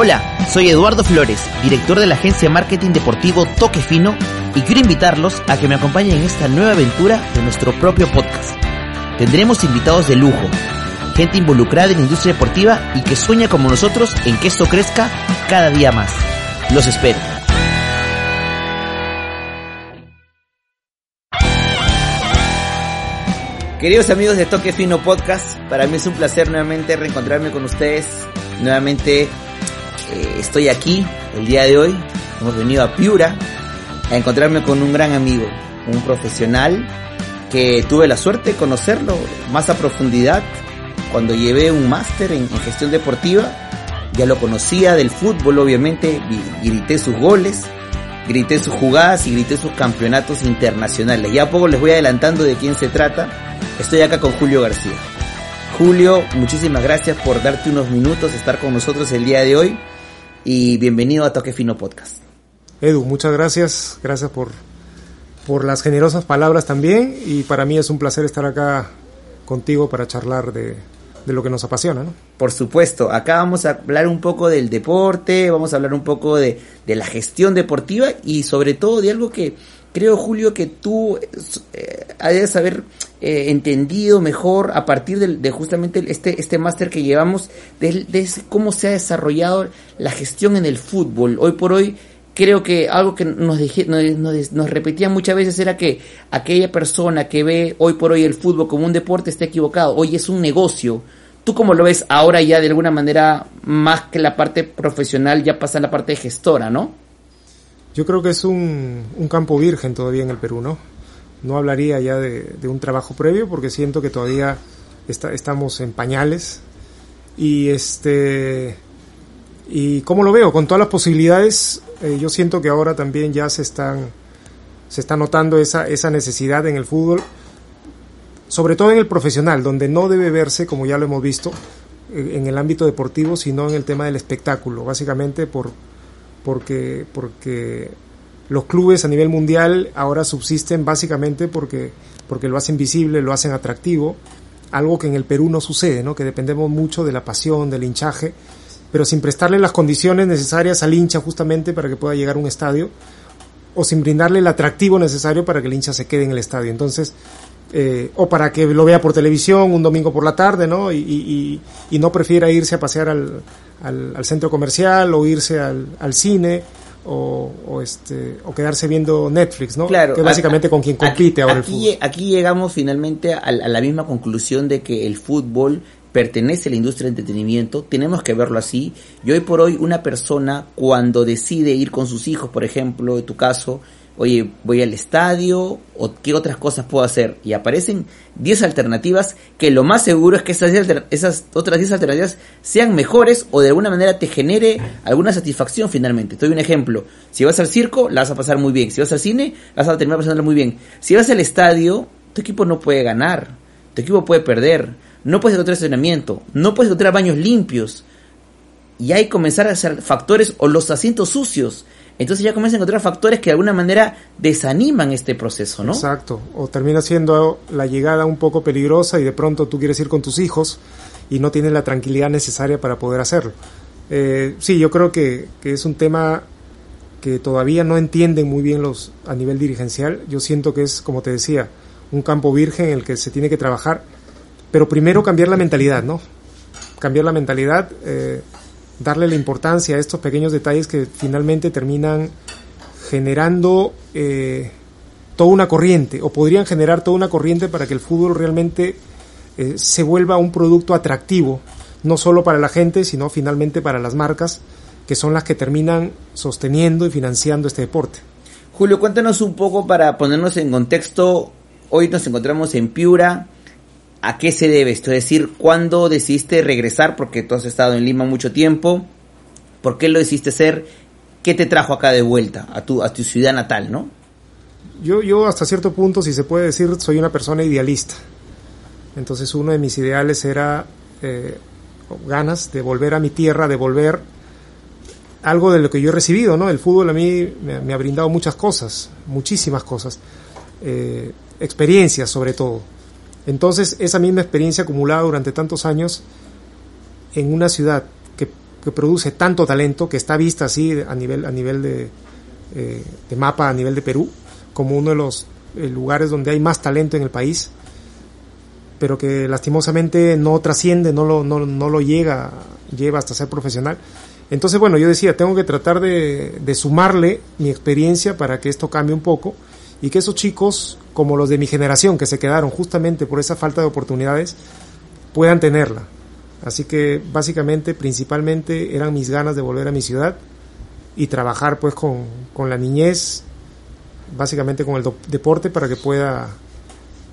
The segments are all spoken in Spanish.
Hola, soy Eduardo Flores, director de la agencia marketing deportivo Toque Fino y quiero invitarlos a que me acompañen en esta nueva aventura de nuestro propio podcast. Tendremos invitados de lujo, gente involucrada en la industria deportiva y que sueña como nosotros en que esto crezca cada día más. Los espero. Queridos amigos de Toque Fino Podcast, para mí es un placer nuevamente reencontrarme con ustedes. Nuevamente eh, estoy aquí el día de hoy. Hemos venido a Piura a encontrarme con un gran amigo, un profesional que tuve la suerte de conocerlo más a profundidad cuando llevé un máster en, gestión deportiva. Ya lo conocía del fútbol, obviamente, grité sus goles, grité sus jugadas y grité sus campeonatos internacionales. Ya a poco les voy adelantando de quién se trata. Estoy acá con Julio García. Julio, muchísimas gracias por darte unos minutos, estar con nosotros el día de hoy y bienvenido a Toque Fino Podcast. Edu, muchas gracias, gracias por, por las generosas palabras también y para mí es un placer estar acá contigo para charlar de, de lo que nos apasiona, ¿no? Por supuesto, acá vamos a hablar un poco del deporte, vamos a hablar un poco de, de la gestión deportiva y sobre todo de algo que creo, Julio, que tú eh, debes haber eh, entendido mejor a partir de, de justamente este, este máster que llevamos, de, de, cómo se ha desarrollado la gestión en el fútbol. Hoy por hoy creo que algo que nos, dejé, nos, nos, nos repetían muchas veces era que aquella persona que ve hoy por hoy el fútbol como un deporte está equivocado. Hoy es un negocio. ¿Tú cómo lo ves ahora ya de alguna manera más que la parte profesional ya pasa a la parte gestora, no? Yo creo que es un, un campo virgen todavía en el Perú, ¿no? no hablaría ya de, de, un trabajo previo porque siento que todavía está, estamos en pañales y este y cómo lo veo con todas las posibilidades eh, yo siento que ahora también ya se están se está notando esa esa necesidad en el fútbol sobre todo en el profesional donde no debe verse como ya lo hemos visto eh, en el ámbito deportivo sino en el tema del espectáculo básicamente por porque porque los clubes a nivel mundial ahora subsisten básicamente porque, porque lo hacen visible, lo hacen atractivo, algo que en el Perú no sucede, ¿no? que dependemos mucho de la pasión, del hinchaje, pero sin prestarle las condiciones necesarias al hincha justamente para que pueda llegar a un estadio, o sin brindarle el atractivo necesario para que el hincha se quede en el estadio. Entonces, eh, o para que lo vea por televisión un domingo por la tarde, ¿no? Y, no prefiera irse a pasear al, al, al centro comercial o irse al, al cine o, o, este o quedarse viendo Netflix, ¿no? Claro, que básicamente a, con quien compite aquí, ahora el fútbol. Aquí llegamos finalmente a, a, la misma conclusión de que el fútbol pertenece a la industria del entretenimiento, tenemos que verlo así. Y hoy por hoy una persona cuando decide ir con sus hijos, por ejemplo, en tu caso, oye, voy al estadio o qué otras cosas puedo hacer. Y aparecen 10 alternativas que lo más seguro es que esas, otras 10 alternativas sean mejores o de alguna manera te genere alguna satisfacción finalmente. Te doy un ejemplo. Si vas al circo, la vas a pasar muy bien. Si vas al cine, la vas a terminar pasándola muy bien. Si vas al estadio, tu equipo no puede ganar. Tu equipo puede perder. No puedes encontrar estacionamiento. No puedes encontrar baños limpios. Y hay que comenzar a hacer factores o los asientos sucios entonces ya comienza a encontrar factores que de alguna manera desaniman este proceso, ¿no? Exacto, o termina siendo la llegada un poco peligrosa y de pronto tú quieres ir con tus hijos y no tienes la tranquilidad necesaria para poder hacerlo. Eh, sí, yo creo que, que, es un tema que todavía no entienden muy bien los a nivel dirigencial. Yo siento que es, como te decía, un campo virgen en el que se tiene que trabajar, pero primero cambiar la mentalidad, ¿no? Cambiar la mentalidad. Eh, darle la importancia a estos pequeños detalles que finalmente terminan generando eh, toda una corriente o podrían generar toda una corriente para que el fútbol realmente eh, se vuelva un producto atractivo, no solo para la gente, sino finalmente para las marcas, que son las que terminan sosteniendo y financiando este deporte. Julio, cuéntanos un poco para ponernos en contexto. Hoy nos encontramos en Piura, ¿A qué se debe esto? Es decir, ¿cuándo decidiste regresar? Porque tú has estado en Lima mucho tiempo. ¿Por qué lo decidiste hacer? ¿Qué te trajo acá de vuelta a tu, a tu ciudad natal, no? Yo, yo hasta cierto punto, si se puede decir, soy una persona idealista. Entonces uno de mis ideales era eh, ganas de volver a mi tierra, de volver algo de lo que yo he recibido, ¿no? El fútbol a mí me, ha brindado muchas cosas, muchísimas cosas, eh, experiencias sobre todo. Entonces, esa misma experiencia acumulada durante tantos años en una ciudad que, produce tanto talento, que está vista así a nivel, a nivel de, eh, mapa, a nivel de Perú, como uno de los eh, lugares donde hay más talento en el país, pero que lastimosamente no trasciende, no lo, no, no lo llega, lleva hasta ser profesional. Entonces, bueno, yo decía, tengo que tratar de, de sumarle mi experiencia para que esto cambie un poco y que esos chicos, como los de mi generación, que se quedaron justamente por esa falta de oportunidades, puedan tenerla. Así que básicamente, principalmente, eran mis ganas de volver a mi ciudad y trabajar pues con, con la niñez, básicamente con el deporte para que pueda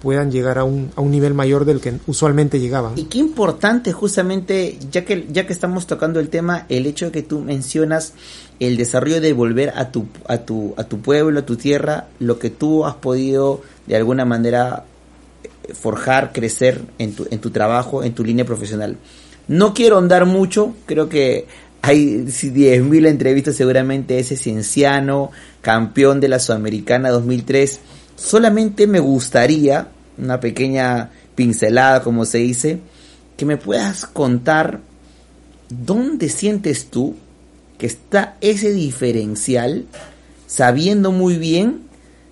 puedan llegar a un, a un nivel mayor del que usualmente llegaban. Y qué importante justamente, ya que, ya que estamos tocando el tema, el hecho de que tú mencionas el desarrollo de volver a tu, a tu, a tu pueblo, a tu tierra, lo que tú has podido de alguna manera forjar, crecer en tu, en tu trabajo, en tu línea profesional. No quiero andar mucho, creo que hay 10.000 entrevistas seguramente ese cienciano, campeón de la Sudamericana 2003. Solamente me gustaría una pequeña pincelada, como se dice, que me puedas contar dónde sientes tú que está ese diferencial, sabiendo muy bien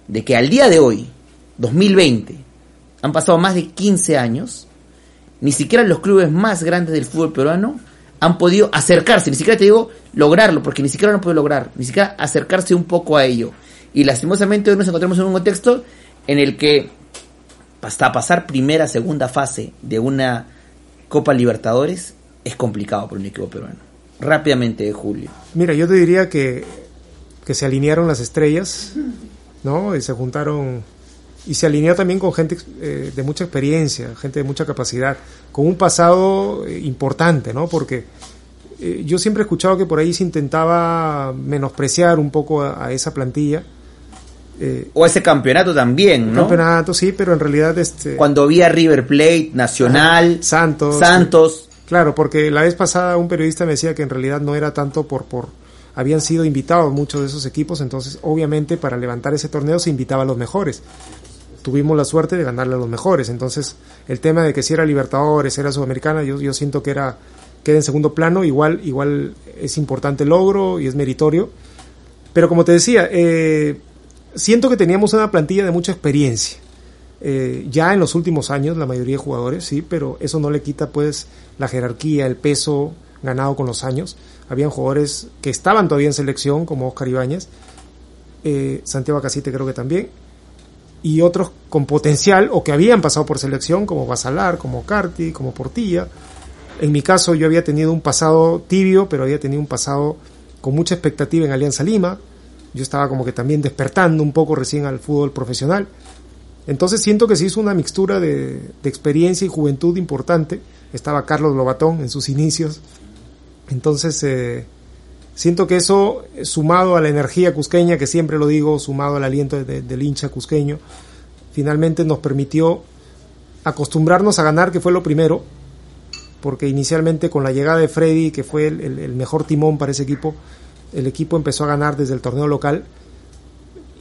de que al día de hoy, 2020, han pasado más de 15 años, ni siquiera los clubes más grandes del fútbol peruano han podido acercarse, ni siquiera te digo lograrlo, porque ni siquiera lo han podido lograr, ni siquiera acercarse un poco a ello. Y lastimosamente hoy nos encontramos en un contexto en el que hasta pasar primera, segunda fase de una Copa Libertadores es complicado para un equipo peruano. Rápidamente, Julio. Mira, yo te diría que, que se alinearon las estrellas, ¿no? Y se juntaron y se alineó también con gente eh, de mucha experiencia, gente de mucha capacidad, con un pasado eh, importante, ¿no? Porque eh, yo siempre he escuchado que por ahí se intentaba menospreciar un poco a esa plantilla eh, o ese campeonato también, ¿no? Campeonato, sí, pero en realidad este... Cuando vi a River Plate, Nacional, Santos... Santos... Claro, porque la vez pasada un periodista me decía que en realidad no era tanto por... por habían sido invitados muchos de esos equipos, entonces obviamente para levantar ese torneo se invitaba a los mejores. Tuvimos la suerte de ganarle a los mejores, entonces el tema de que si era Libertadores, era Sudamericana, yo, yo siento que era queda en segundo plano, igual, igual es importante el logro y es meritorio. Pero como te decía, eh, siento que teníamos una plantilla de mucha experiencia. Eh, ya en los últimos años, la mayoría de jugadores, sí, pero eso no le quita pues la jerarquía, el peso ganado con los años. Habían jugadores que estaban todavía en selección, como Oscar Ibáñez, eh, Santiago Casite creo que también, y otros con potencial o que habían pasado por selección, como Basalar, como Carti, como Portilla. En mi caso yo había tenido un pasado tibio, pero había tenido un pasado con mucha expectativa en Alianza Lima, yo estaba como que también despertando un poco recién al fútbol profesional. Entonces siento que se hizo una mixtura de, experiencia y juventud importante. Estaba Carlos Lobatón en sus inicios. Entonces eh, siento que eso, sumado a la energía cusqueña, que siempre lo digo, sumado al aliento del hincha cusqueño, finalmente nos permitió acostumbrarnos a ganar, que fue lo primero, porque inicialmente con la llegada de Freddy, que fue el mejor timón para ese equipo, el equipo empezó a ganar desde el torneo local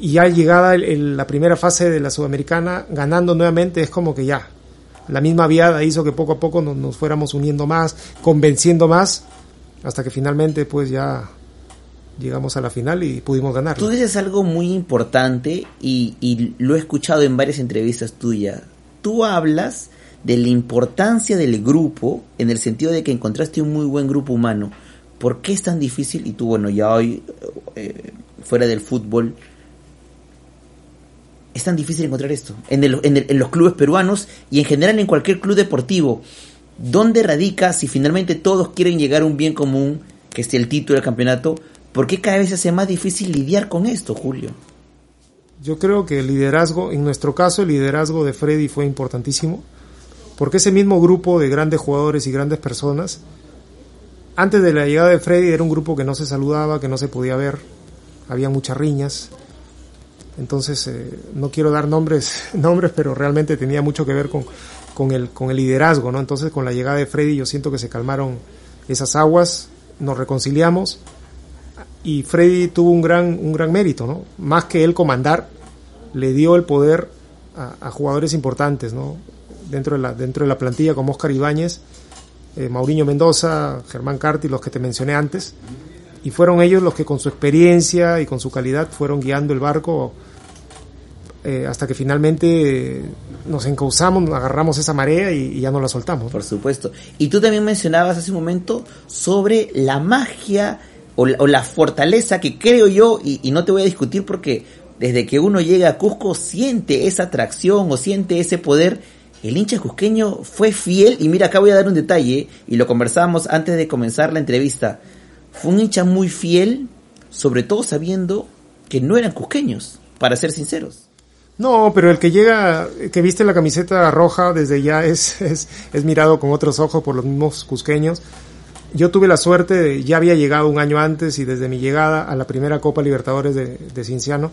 y ya llegada la primera fase de la Sudamericana, ganando nuevamente, es como que ya, la misma viada hizo que poco a poco nos, fuéramos uniendo más, convenciendo más, hasta que finalmente pues ya llegamos a la final y pudimos ganar. Tú dices algo muy importante y, y lo he escuchado en varias entrevistas tuyas. Tú hablas de la importancia del grupo en el sentido de que encontraste un muy buen grupo humano. ¿Por qué es tan difícil? Y tú, bueno, ya hoy, eh, fuera del fútbol, es tan difícil encontrar esto. En, en, los clubes peruanos y en general en cualquier club deportivo. ¿Dónde radica si finalmente todos quieren llegar a un bien común, que es el título del campeonato? ¿Por qué cada vez se hace más difícil lidiar con esto, Julio? Yo creo que el liderazgo, en nuestro caso, el liderazgo de Freddy fue importantísimo, porque ese mismo grupo de grandes jugadores y grandes personas antes de la llegada de Freddy era un grupo que no se saludaba, que no se podía ver, había muchas riñas. Entonces, eh, no quiero dar nombres, nombres, pero realmente tenía mucho que ver con, con, el, con el liderazgo, ¿no? Entonces, con la llegada de Freddy, yo siento que se calmaron esas aguas, nos reconciliamos y Freddy tuvo un gran, un gran mérito, ¿no? Más que él comandar, le dio el poder a, a jugadores importantes, ¿no? Dentro de, la, dentro de la plantilla como Oscar Ibáñez, eh, Mauriño Mendoza, Germán Carti, los que te mencioné antes, y fueron ellos los que con su experiencia y con su calidad fueron guiando el barco eh, hasta que finalmente nos encauzamos, agarramos esa marea y, ya no la soltamos. Por supuesto. Y tú también mencionabas hace un momento sobre la magia o la, fortaleza que creo yo, y, y, no te voy a discutir porque desde que uno llega a Cusco siente esa atracción o siente ese poder. El hincha cusqueño fue fiel, y mira, acá voy a dar un detalle, y lo conversábamos antes de comenzar la entrevista. Fue un hincha muy fiel, sobre todo sabiendo que no eran cusqueños, para ser sinceros. No, pero el que llega, que viste la camiseta roja desde ya es, es, es, mirado con otros ojos por los mismos cusqueños. Yo tuve la suerte, de, ya había llegado un año antes y desde mi llegada a la primera Copa Libertadores de, de Cinciano,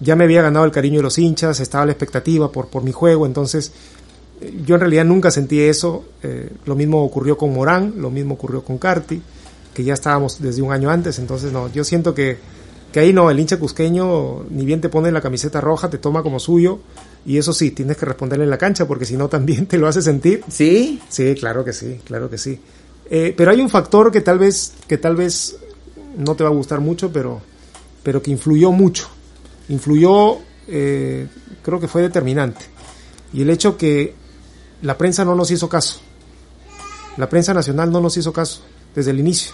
ya me había ganado el cariño de los hinchas, estaba la expectativa por, por mi juego, entonces yo en realidad nunca sentí eso. Eh, lo mismo ocurrió con Morán, lo mismo ocurrió con Carti, que ya estábamos desde un año antes, entonces no, yo siento que que ahí no, el hincha cusqueño ni bien te pone la camiseta roja, te toma como suyo, y eso sí, tienes que responderle en la cancha, porque si no también te lo hace sentir. ¿Sí? Sí, claro que sí, claro que sí. Eh, pero hay un factor que tal vez, que tal vez no te va a gustar mucho, pero, pero que influyó mucho. Influyó, eh, creo que fue determinante. Y el hecho que la prensa no nos hizo caso. La prensa nacional no nos hizo caso desde el inicio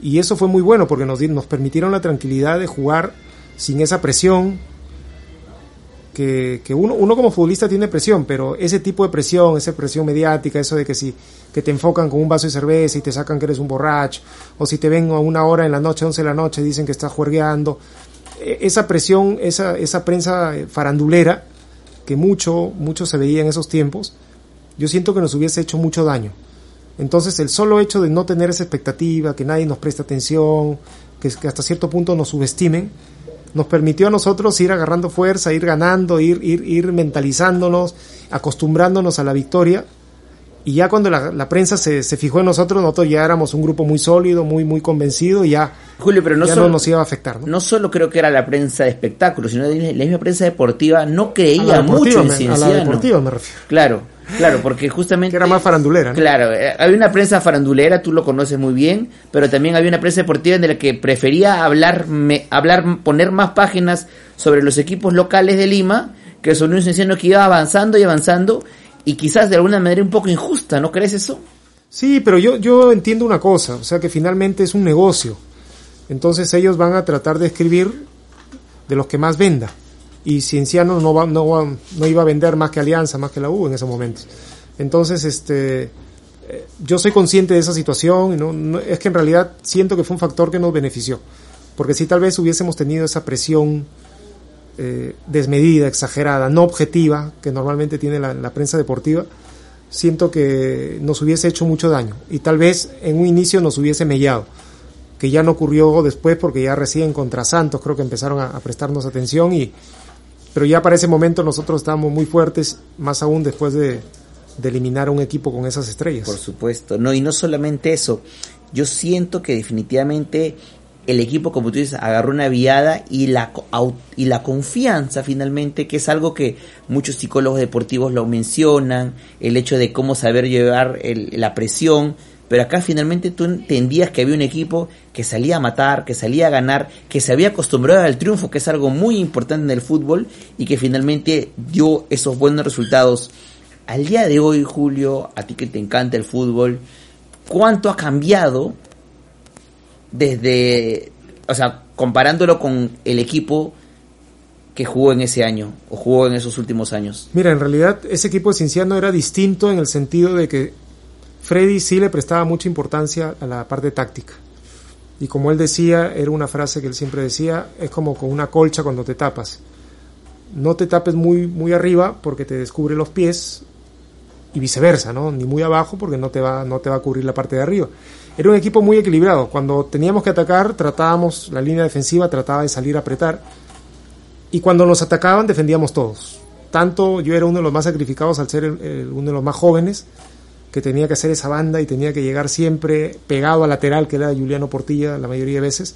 y eso fue muy bueno porque nos, nos permitieron la tranquilidad de jugar sin esa presión. Que, que uno, uno como futbolista tiene presión, pero ese tipo de presión, esa presión mediática, eso de que si que te enfocan con un vaso de cerveza y te sacan que eres un borracho, o si te ven a una hora en la noche, 11 de la noche, dicen que estás juergueando, e, esa presión, esa, esa prensa farandulera, que mucho, mucho se veía en esos tiempos, yo siento que nos hubiese hecho mucho daño. Entonces el solo hecho de no tener esa expectativa, que nadie nos preste atención, que, hasta cierto punto nos subestimen, nos permitió a nosotros ir agarrando fuerza, ir ganando, ir, ir, ir mentalizándonos, acostumbrándonos a la victoria. Y ya cuando la, prensa se, se, fijó en nosotros, nosotros ya éramos un grupo muy sólido, muy, muy convencido y ya, Julio, pero no, ya solo, no nos iba a afectar. ¿no? no solo creo que era la prensa de espectáculos, sino la misma prensa deportiva no creía mucho en A la deportiva me refiero. Claro, Claro, porque justamente... Que era más farandulera, ¿no? Claro, eh, había una prensa farandulera, tú lo conoces muy bien, pero también había una prensa deportiva en la que prefería hablar, me, hablar poner más páginas sobre los equipos locales de Lima, que son un Cienciano que iba avanzando y avanzando, y quizás de alguna manera un poco injusta, ¿no crees eso? Sí, pero yo, yo entiendo una cosa, o sea que finalmente es un negocio. Entonces ellos van a tratar de escribir de los que más venda y Cienciano no, no, no iba a vender más que Alianza, más que la U en ese momento. Entonces, este, eh, yo soy consciente de esa situación, y no, es que en realidad siento que fue un factor que nos benefició, porque si tal vez hubiésemos tenido esa presión eh, desmedida, exagerada, no objetiva, que normalmente tiene la, la prensa deportiva, siento que nos hubiese hecho mucho daño y tal vez en un inicio nos hubiese mellado que ya no ocurrió después porque ya recién contra Santos creo que empezaron a, a prestarnos atención y, pero ya para ese momento nosotros estábamos muy fuertes, más aún después de, eliminar a un equipo con esas estrellas. Por supuesto, no, y no solamente eso, yo siento que definitivamente el equipo, como tú dices, agarró una viada y la, y la confianza finalmente, que es algo que muchos psicólogos deportivos lo mencionan, el hecho de cómo saber llevar el, la presión, pero acá finalmente tú entendías que había un equipo que salía a matar, que salía a ganar, que se había acostumbrado al triunfo, que es algo muy importante en el fútbol y que finalmente dio esos buenos resultados. Al día de hoy, Julio, a ti que te encanta el fútbol, ¿cuánto ha cambiado desde, o sea, comparándolo con el equipo que jugó en ese año o jugó en esos últimos años? Mira, en realidad ese equipo de Cinciano era distinto en el sentido de que Freddy sí le prestaba mucha importancia a la parte táctica. Y como él decía, era una frase que él siempre decía, es como con una colcha cuando te tapas. No te tapes muy, muy arriba porque te descubre los pies y viceversa, ¿no? Ni muy abajo porque no te va, no te va a cubrir la parte de arriba. Era un equipo muy equilibrado. Cuando teníamos que atacar, tratábamos, la línea defensiva trataba de salir a apretar. Y cuando nos atacaban, defendíamos todos. Tanto yo era uno de los más sacrificados al ser uno de los más jóvenes que tenía que hacer esa banda y tenía que llegar siempre pegado al lateral que era Juliano Portilla la mayoría de veces.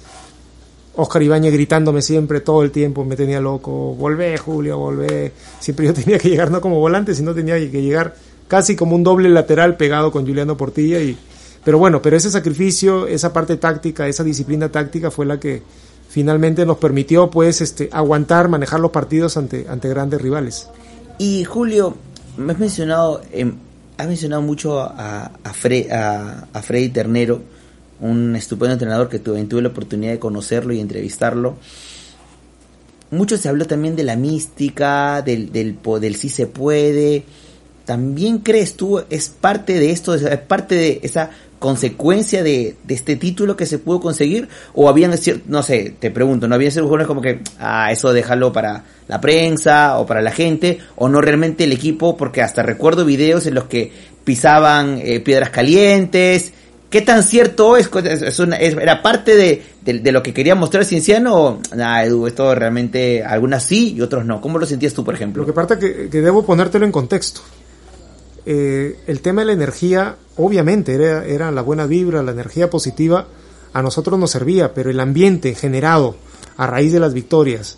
Oscar Ibáñez gritándome siempre todo el tiempo, me tenía loco, volvé Julio, volvé. Siempre yo tenía que llegar no como volante, sino tenía que llegar casi como un doble lateral pegado con Juliano Portilla y pero bueno, pero ese sacrificio, esa parte táctica, esa disciplina táctica fue la que finalmente nos permitió pues este aguantar, manejar los partidos ante ante grandes rivales. Y Julio, me has mencionado eh, has mencionado mucho a, a, Freddy Ternero, un estupendo entrenador que tuve, tuve la oportunidad de conocerlo y entrevistarlo mucho se habló también de la mística, del, del, del sí se puede. ¿También crees tú es parte de esto, es parte de esa consecuencia de, de este título que se pudo conseguir? ¿O habían, no sé, te pregunto, ¿no habían sido jugadores como que, ah, eso déjalo para la prensa o para la gente? ¿O no realmente el equipo? Porque hasta recuerdo videos en los que pisaban eh, piedras calientes, ¿Qué tan cierto es? es, una, ¿Era parte de, de, lo que quería mostrar Cienciano o nada, Edu, esto realmente algunas sí y otros no? ¿Cómo lo sentías tú, por ejemplo? Lo que pasa que, que debo ponértelo en contexto. Eh, el tema de la energía, obviamente, era, era la buena vibra, la energía positiva, a nosotros nos servía, pero el ambiente generado a raíz de las victorias,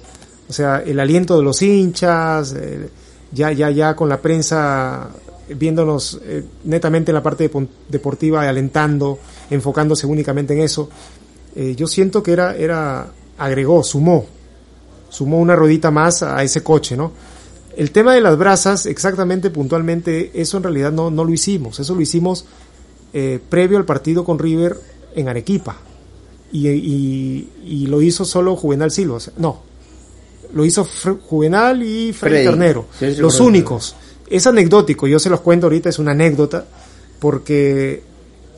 o sea, el aliento de los hinchas, eh, ya, ya, ya con la prensa viéndonos eh, netamente en la parte deportiva, alentando, enfocándose únicamente en eso. Eh, yo siento que era, era, agregó, sumó, sumó una ruedita más a ese coche, ¿no? El tema de las brasas, exactamente, puntualmente, eso en realidad no, no lo hicimos, eso lo hicimos eh, previo al partido con River en Arequipa. Y, y, lo hizo solo Juvenal Silva, no, lo hizo Juvenal y Freddy, Ternero, los únicos. Es anecdótico, yo se los cuento ahorita, es una anécdota, porque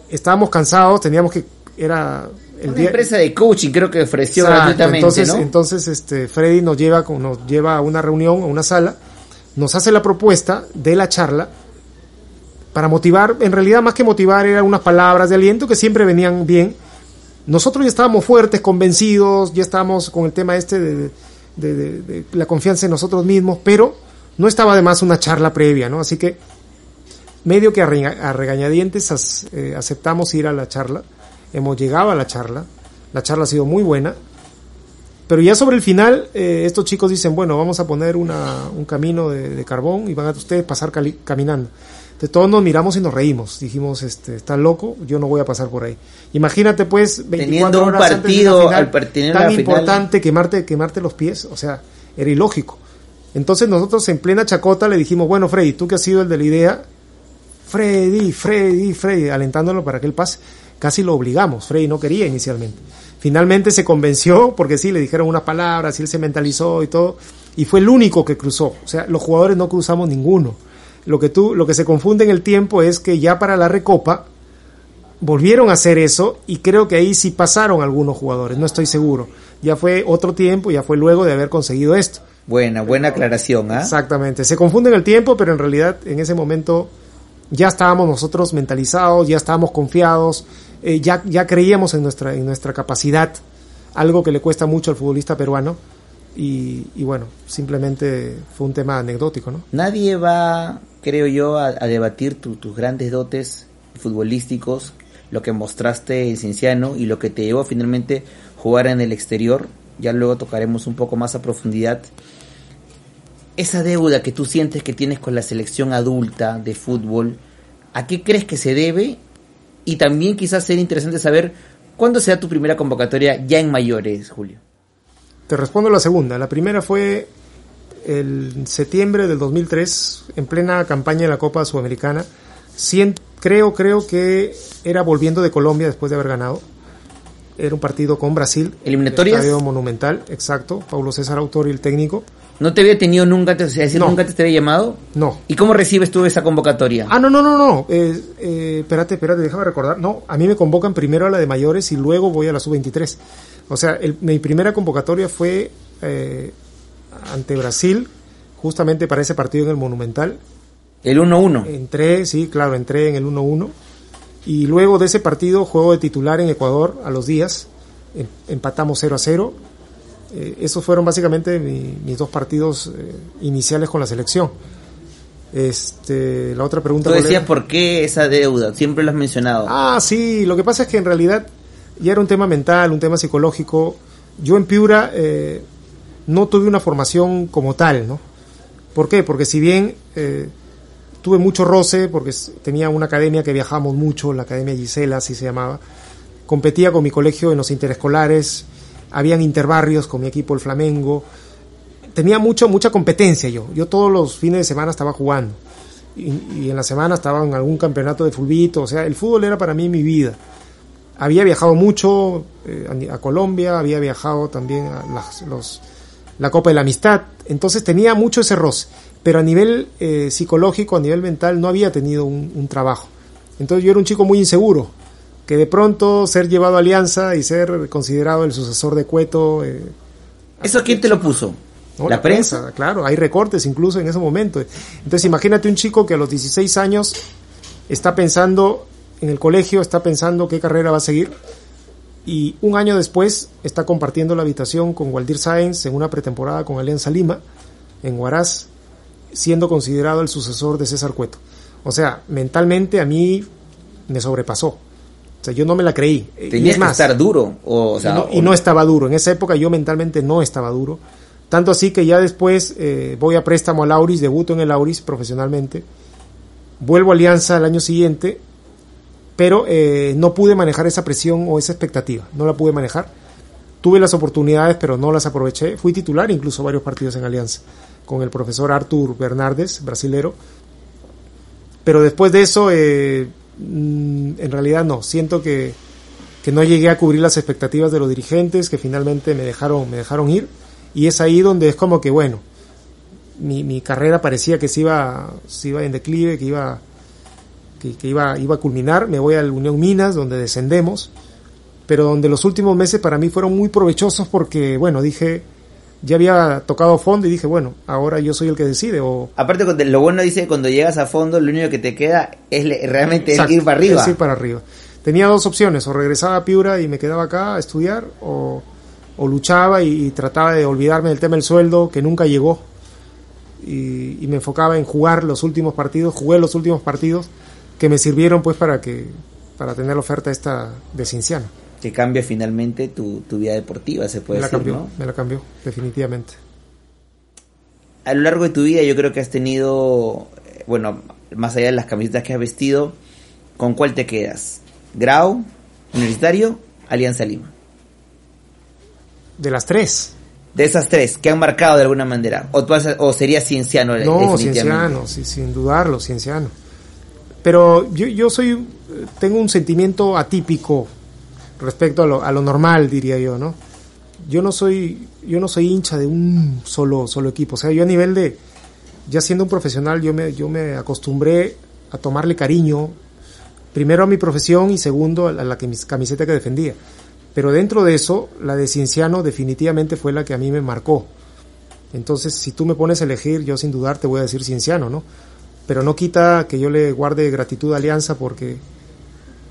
estábamos cansados, teníamos que, era el una empresa de coaching creo que ofreció gratuitamente, entonces, entonces este Freddy nos lleva nos lleva a una reunión, a una sala, nos hace la propuesta de la charla para motivar, en realidad más que motivar eran unas palabras de aliento que siempre venían bien. Nosotros ya estábamos fuertes, convencidos, ya estábamos con el tema este de, de la confianza en nosotros mismos, pero no estaba además una charla previa, ¿no? Así que medio que a, regañadientes eh, aceptamos ir a la charla, hemos llegado a la charla, la charla ha sido muy buena, pero ya sobre el final eh, estos chicos dicen, bueno, vamos a poner una, un camino de, carbón y van a ustedes pasar caminando. De todos nos miramos y nos reímos. Dijimos, este, está loco, yo no voy a pasar por ahí. Imagínate pues 24 Teniendo un partido al tan importante quemarte, quemarte los pies, o sea, era ilógico. Entonces nosotros en plena chacota le dijimos, bueno Freddy, tú que has sido el de la idea, Freddy, Freddy, Freddy, alentándolo para que él pase. Casi lo obligamos, Freddy no quería inicialmente. Finalmente se convenció, porque sí, le dijeron unas palabras, y él se mentalizó y todo, y fue el único que cruzó. O sea, los jugadores no cruzamos ninguno. Lo que, tú, lo que se confunde en el tiempo es que ya para la recopa volvieron a hacer eso y creo que ahí sí pasaron algunos jugadores, no estoy seguro. Ya fue otro tiempo, ya fue luego de haber conseguido esto. Buena, buena aclaración, ¿ah? Exactamente. Se confunde en el tiempo, pero en realidad en ese momento ya estábamos nosotros mentalizados, ya estábamos confiados, eh, ya, ya creíamos en nuestra, en nuestra capacidad, algo que le cuesta mucho al futbolista peruano. Y, bueno, simplemente fue un tema anecdótico, ¿no? Nadie va, creo yo, a, debatir tus grandes dotes futbolísticos, lo que mostraste en Cienciano y lo que te llevó finalmente jugar en el exterior. Ya luego tocaremos un poco más a profundidad esa deuda que tú sientes que tienes con la selección adulta de fútbol, ¿a qué crees que se debe? Y también quizás sería interesante saber cuándo será tu primera convocatoria ya en mayores, Julio. Te respondo la segunda. La primera fue el septiembre del 2003, en plena campaña de la Copa Sudamericana. creo, creo que era volviendo de Colombia después de haber ganado. Era un partido con Brasil. ¿Eliminatorias? Estadio monumental, exacto. Paulo César Autor y el técnico. ¿No te había tenido nunca, te, decir, nunca te había llamado? No. ¿Y cómo recibes tú esa convocatoria? Ah, no, no, no, no. Eh, eh, espérate, espérate, déjame recordar. No, a mí me convocan primero a la de mayores y luego voy a la sub-23. O sea, mi primera convocatoria fue eh, ante Brasil, justamente para ese partido en el Monumental. ¿El 1-1? Entré, sí, claro, entré en el 1-1. Y luego de ese partido, juego de titular en Ecuador a los días. Em, empatamos 0 a 0 eh, esos fueron básicamente mis dos partidos eh, iniciales con la selección. Este, la otra pregunta. Tú decías por qué esa deuda, siempre lo has mencionado. Ah, sí, lo que pasa es que en realidad ya era un tema mental, un tema psicológico. Yo en Piura eh, no tuve una formación como tal, ¿no? ¿Por qué? Porque si bien tuve mucho roce porque tenía una academia que viajábamos mucho, la Academia Gisela, así se llamaba. Competía con mi colegio en los interescolares, habían interbarrios con mi equipo el Flamengo. Tenía mucho, mucha competencia yo. Yo todos los fines de semana estaba jugando. Y, en la semana estaba en algún campeonato de fulbito. O sea, el fútbol era para mí mi vida. Había viajado mucho eh, a Colombia, había viajado también a los, la Copa de la Amistad. Entonces tenía mucho ese roce pero a nivel eh, psicológico, a nivel mental, no había tenido un, trabajo. Entonces yo era un chico muy inseguro, que de pronto ser llevado a Alianza y ser considerado el sucesor de Cueto... Eh, ¿Eso quién te lo puso? la, prensa? Claro, hay recortes incluso en ese momento. Entonces imagínate un chico que a los 16 años está pensando en el colegio, está pensando qué carrera va a seguir y un año después está compartiendo la habitación con Waldir Sáenz en una pretemporada con Alianza Lima en Huaraz siendo considerado el sucesor de César Cueto. O sea, mentalmente a mí me sobrepasó. O sea, yo no me la creí. Tenías que estar duro. O, y, no, estaba duro. En esa época yo mentalmente no estaba duro. Tanto así que ya después eh, voy a préstamo al Auris, debuto en el Auris profesionalmente. Vuelvo a Alianza el año siguiente, pero eh, no pude manejar esa presión o esa expectativa. No la pude manejar. Tuve las oportunidades, pero no las aproveché. Fui titular incluso varios partidos en Alianza con el profesor Artur Bernardes, brasilero. Pero después de eso, eh, mm, en realidad no, siento que, que, no llegué a cubrir las expectativas de los dirigentes, que finalmente me dejaron, me dejaron ir. Y es ahí donde es como que, bueno, mi, mi carrera parecía que se iba, se iba en declive, que iba, que, iba, iba a culminar. Me voy al Unión Minas, donde descendemos, pero donde los últimos meses para mí fueron muy provechosos porque, bueno, dije, ya había tocado fondo y dije, bueno, ahora yo soy el que decide. O... Aparte, lo bueno dice que cuando llegas a fondo, lo único que te queda es realmente ir para arriba. ir para arriba. Tenía dos opciones, o regresaba a Piura y me quedaba acá a estudiar, o, luchaba y, trataba de olvidarme del tema del sueldo, que nunca llegó, y, y, me enfocaba en jugar los últimos partidos, jugué los últimos partidos que me sirvieron pues para que para tener la oferta esta de Cinciano que cambia finalmente tu, vida deportiva, se puede me la decir, cambió, Me la cambió, definitivamente. A lo largo de tu vida yo creo que has tenido, eh, bueno, más allá de las camisetas que has vestido, ¿con cuál te quedas? ¿Grau, Universitario, Alianza Lima? De las tres. De esas tres, que han marcado de alguna manera. ¿O, o sería Cienciano? No, Cienciano, sí, sin dudarlo, Cienciano. Pero yo, yo soy, tengo un sentimiento atípico respecto a lo, a lo normal, diría yo, ¿no? Yo no soy, yo no soy hincha de un solo, solo equipo. O sea, yo a nivel de, ya siendo un profesional, yo me, yo me acostumbré a tomarle cariño, primero a mi profesión y segundo a la, la camiseta que defendía. Pero dentro de eso, la de Cienciano definitivamente fue la que a mí me marcó. Entonces, si tú me pones a elegir, yo sin dudar te voy a decir Cienciano, ¿no? Pero no quita que yo le guarde gratitud a Alianza porque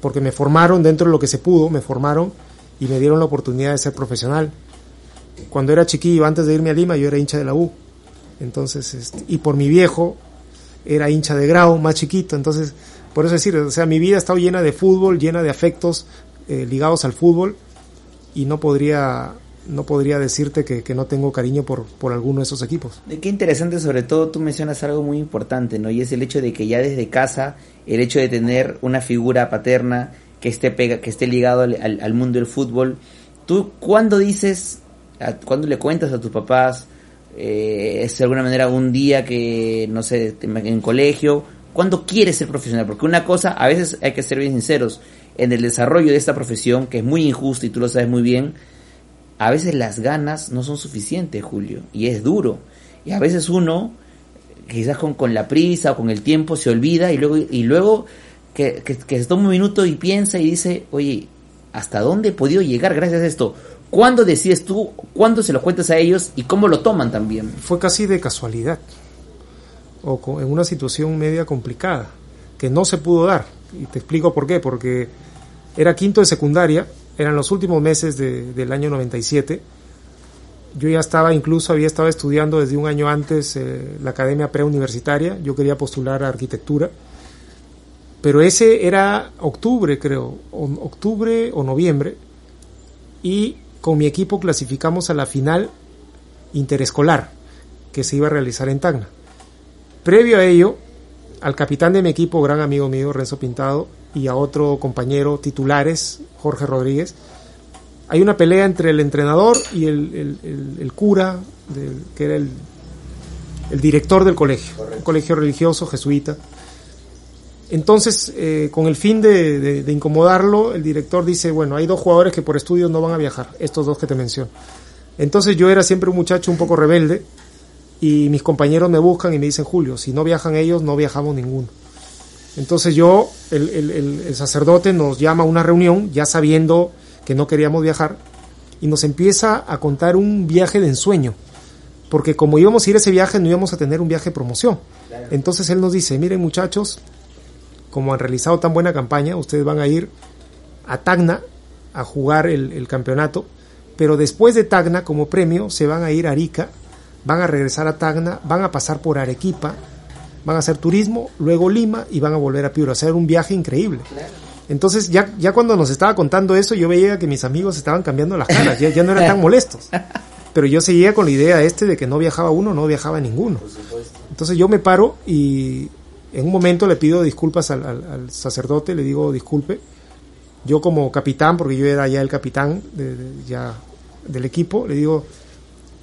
porque me formaron dentro de lo que se pudo, me formaron y me dieron la oportunidad de ser profesional. Cuando era chiquillo, antes de irme a Lima, yo era hincha de la U. Entonces, este, y por mi viejo, era hincha de Grau, más chiquito. Entonces, por eso decir, o sea, mi vida ha estado llena de fútbol, llena de afectos eh, ligados al fútbol y no podría no podría decirte que, no tengo cariño por, por alguno de esos equipos. Qué interesante, sobre todo tú mencionas algo muy importante, ¿no? Y es el hecho de que ya desde casa, el hecho de tener una figura paterna que esté, pega, que esté ligado al, mundo del fútbol, tú cuando dices, cuando le cuentas a tus papás, eh, es de alguna manera un día que, no sé, en colegio, cuando quieres ser profesional? Porque una cosa, a veces hay que ser bien sinceros, en el desarrollo de esta profesión, que es muy injusta y tú lo sabes muy bien, a veces las ganas no son suficientes, Julio, y es duro. Y a veces uno, quizás con, con la prisa o con el tiempo, se olvida y luego, y luego que, que, se toma un minuto y piensa y dice, oye, ¿hasta dónde he podido llegar gracias a esto? ¿Cuándo decides tú? ¿Cuándo se lo cuentas a ellos? ¿Y cómo lo toman también? Fue casi de casualidad. O en una situación media complicada. Que no se pudo dar. Y te explico por qué. Porque era quinto de secundaria eran los últimos meses del año 97. Yo ya estaba, incluso había estado estudiando desde un año antes eh, la academia preuniversitaria, yo quería postular a arquitectura, pero ese era octubre creo, octubre o noviembre, y con mi equipo clasificamos a la final interescolar que se iba a realizar en Tacna. Previo a ello, al capitán de mi equipo, gran amigo mío, Renzo Pintado, y a otro compañero titulares, Jorge Rodríguez. Hay una pelea entre el entrenador y el, cura, que era el, director del colegio, un colegio religioso jesuita. Entonces, eh, con el fin de, incomodarlo, el director dice, bueno, hay dos jugadores que por estudios no van a viajar, estos dos que te menciono. Entonces yo era siempre un muchacho un poco rebelde y mis compañeros me buscan y me dicen, Julio, si no viajan ellos, no viajamos ninguno. Entonces yo, el, el, sacerdote nos llama a una reunión, ya sabiendo que no queríamos viajar, y nos empieza a contar un viaje de ensueño, porque como íbamos a ir a ese viaje, no íbamos a tener un viaje de promoción. Entonces él nos dice, miren muchachos, como han realizado tan buena campaña, ustedes van a ir a Tacna a jugar el, campeonato, pero después de Tacna, como premio, se van a ir a Arica, van a regresar a Tacna, van a pasar por Arequipa, van a hacer turismo, luego Lima y van a volver a Piura, hacer un viaje increíble. Entonces, ya, ya cuando nos estaba contando eso, yo veía que mis amigos estaban cambiando las caras, ya, ya no eran tan molestos. Pero yo seguía con la idea este de que no viajaba uno, no viajaba ninguno. Entonces yo me paro y en un momento le pido disculpas al, sacerdote, le digo disculpe. Yo como capitán, porque yo era ya el capitán de, ya del equipo, le digo,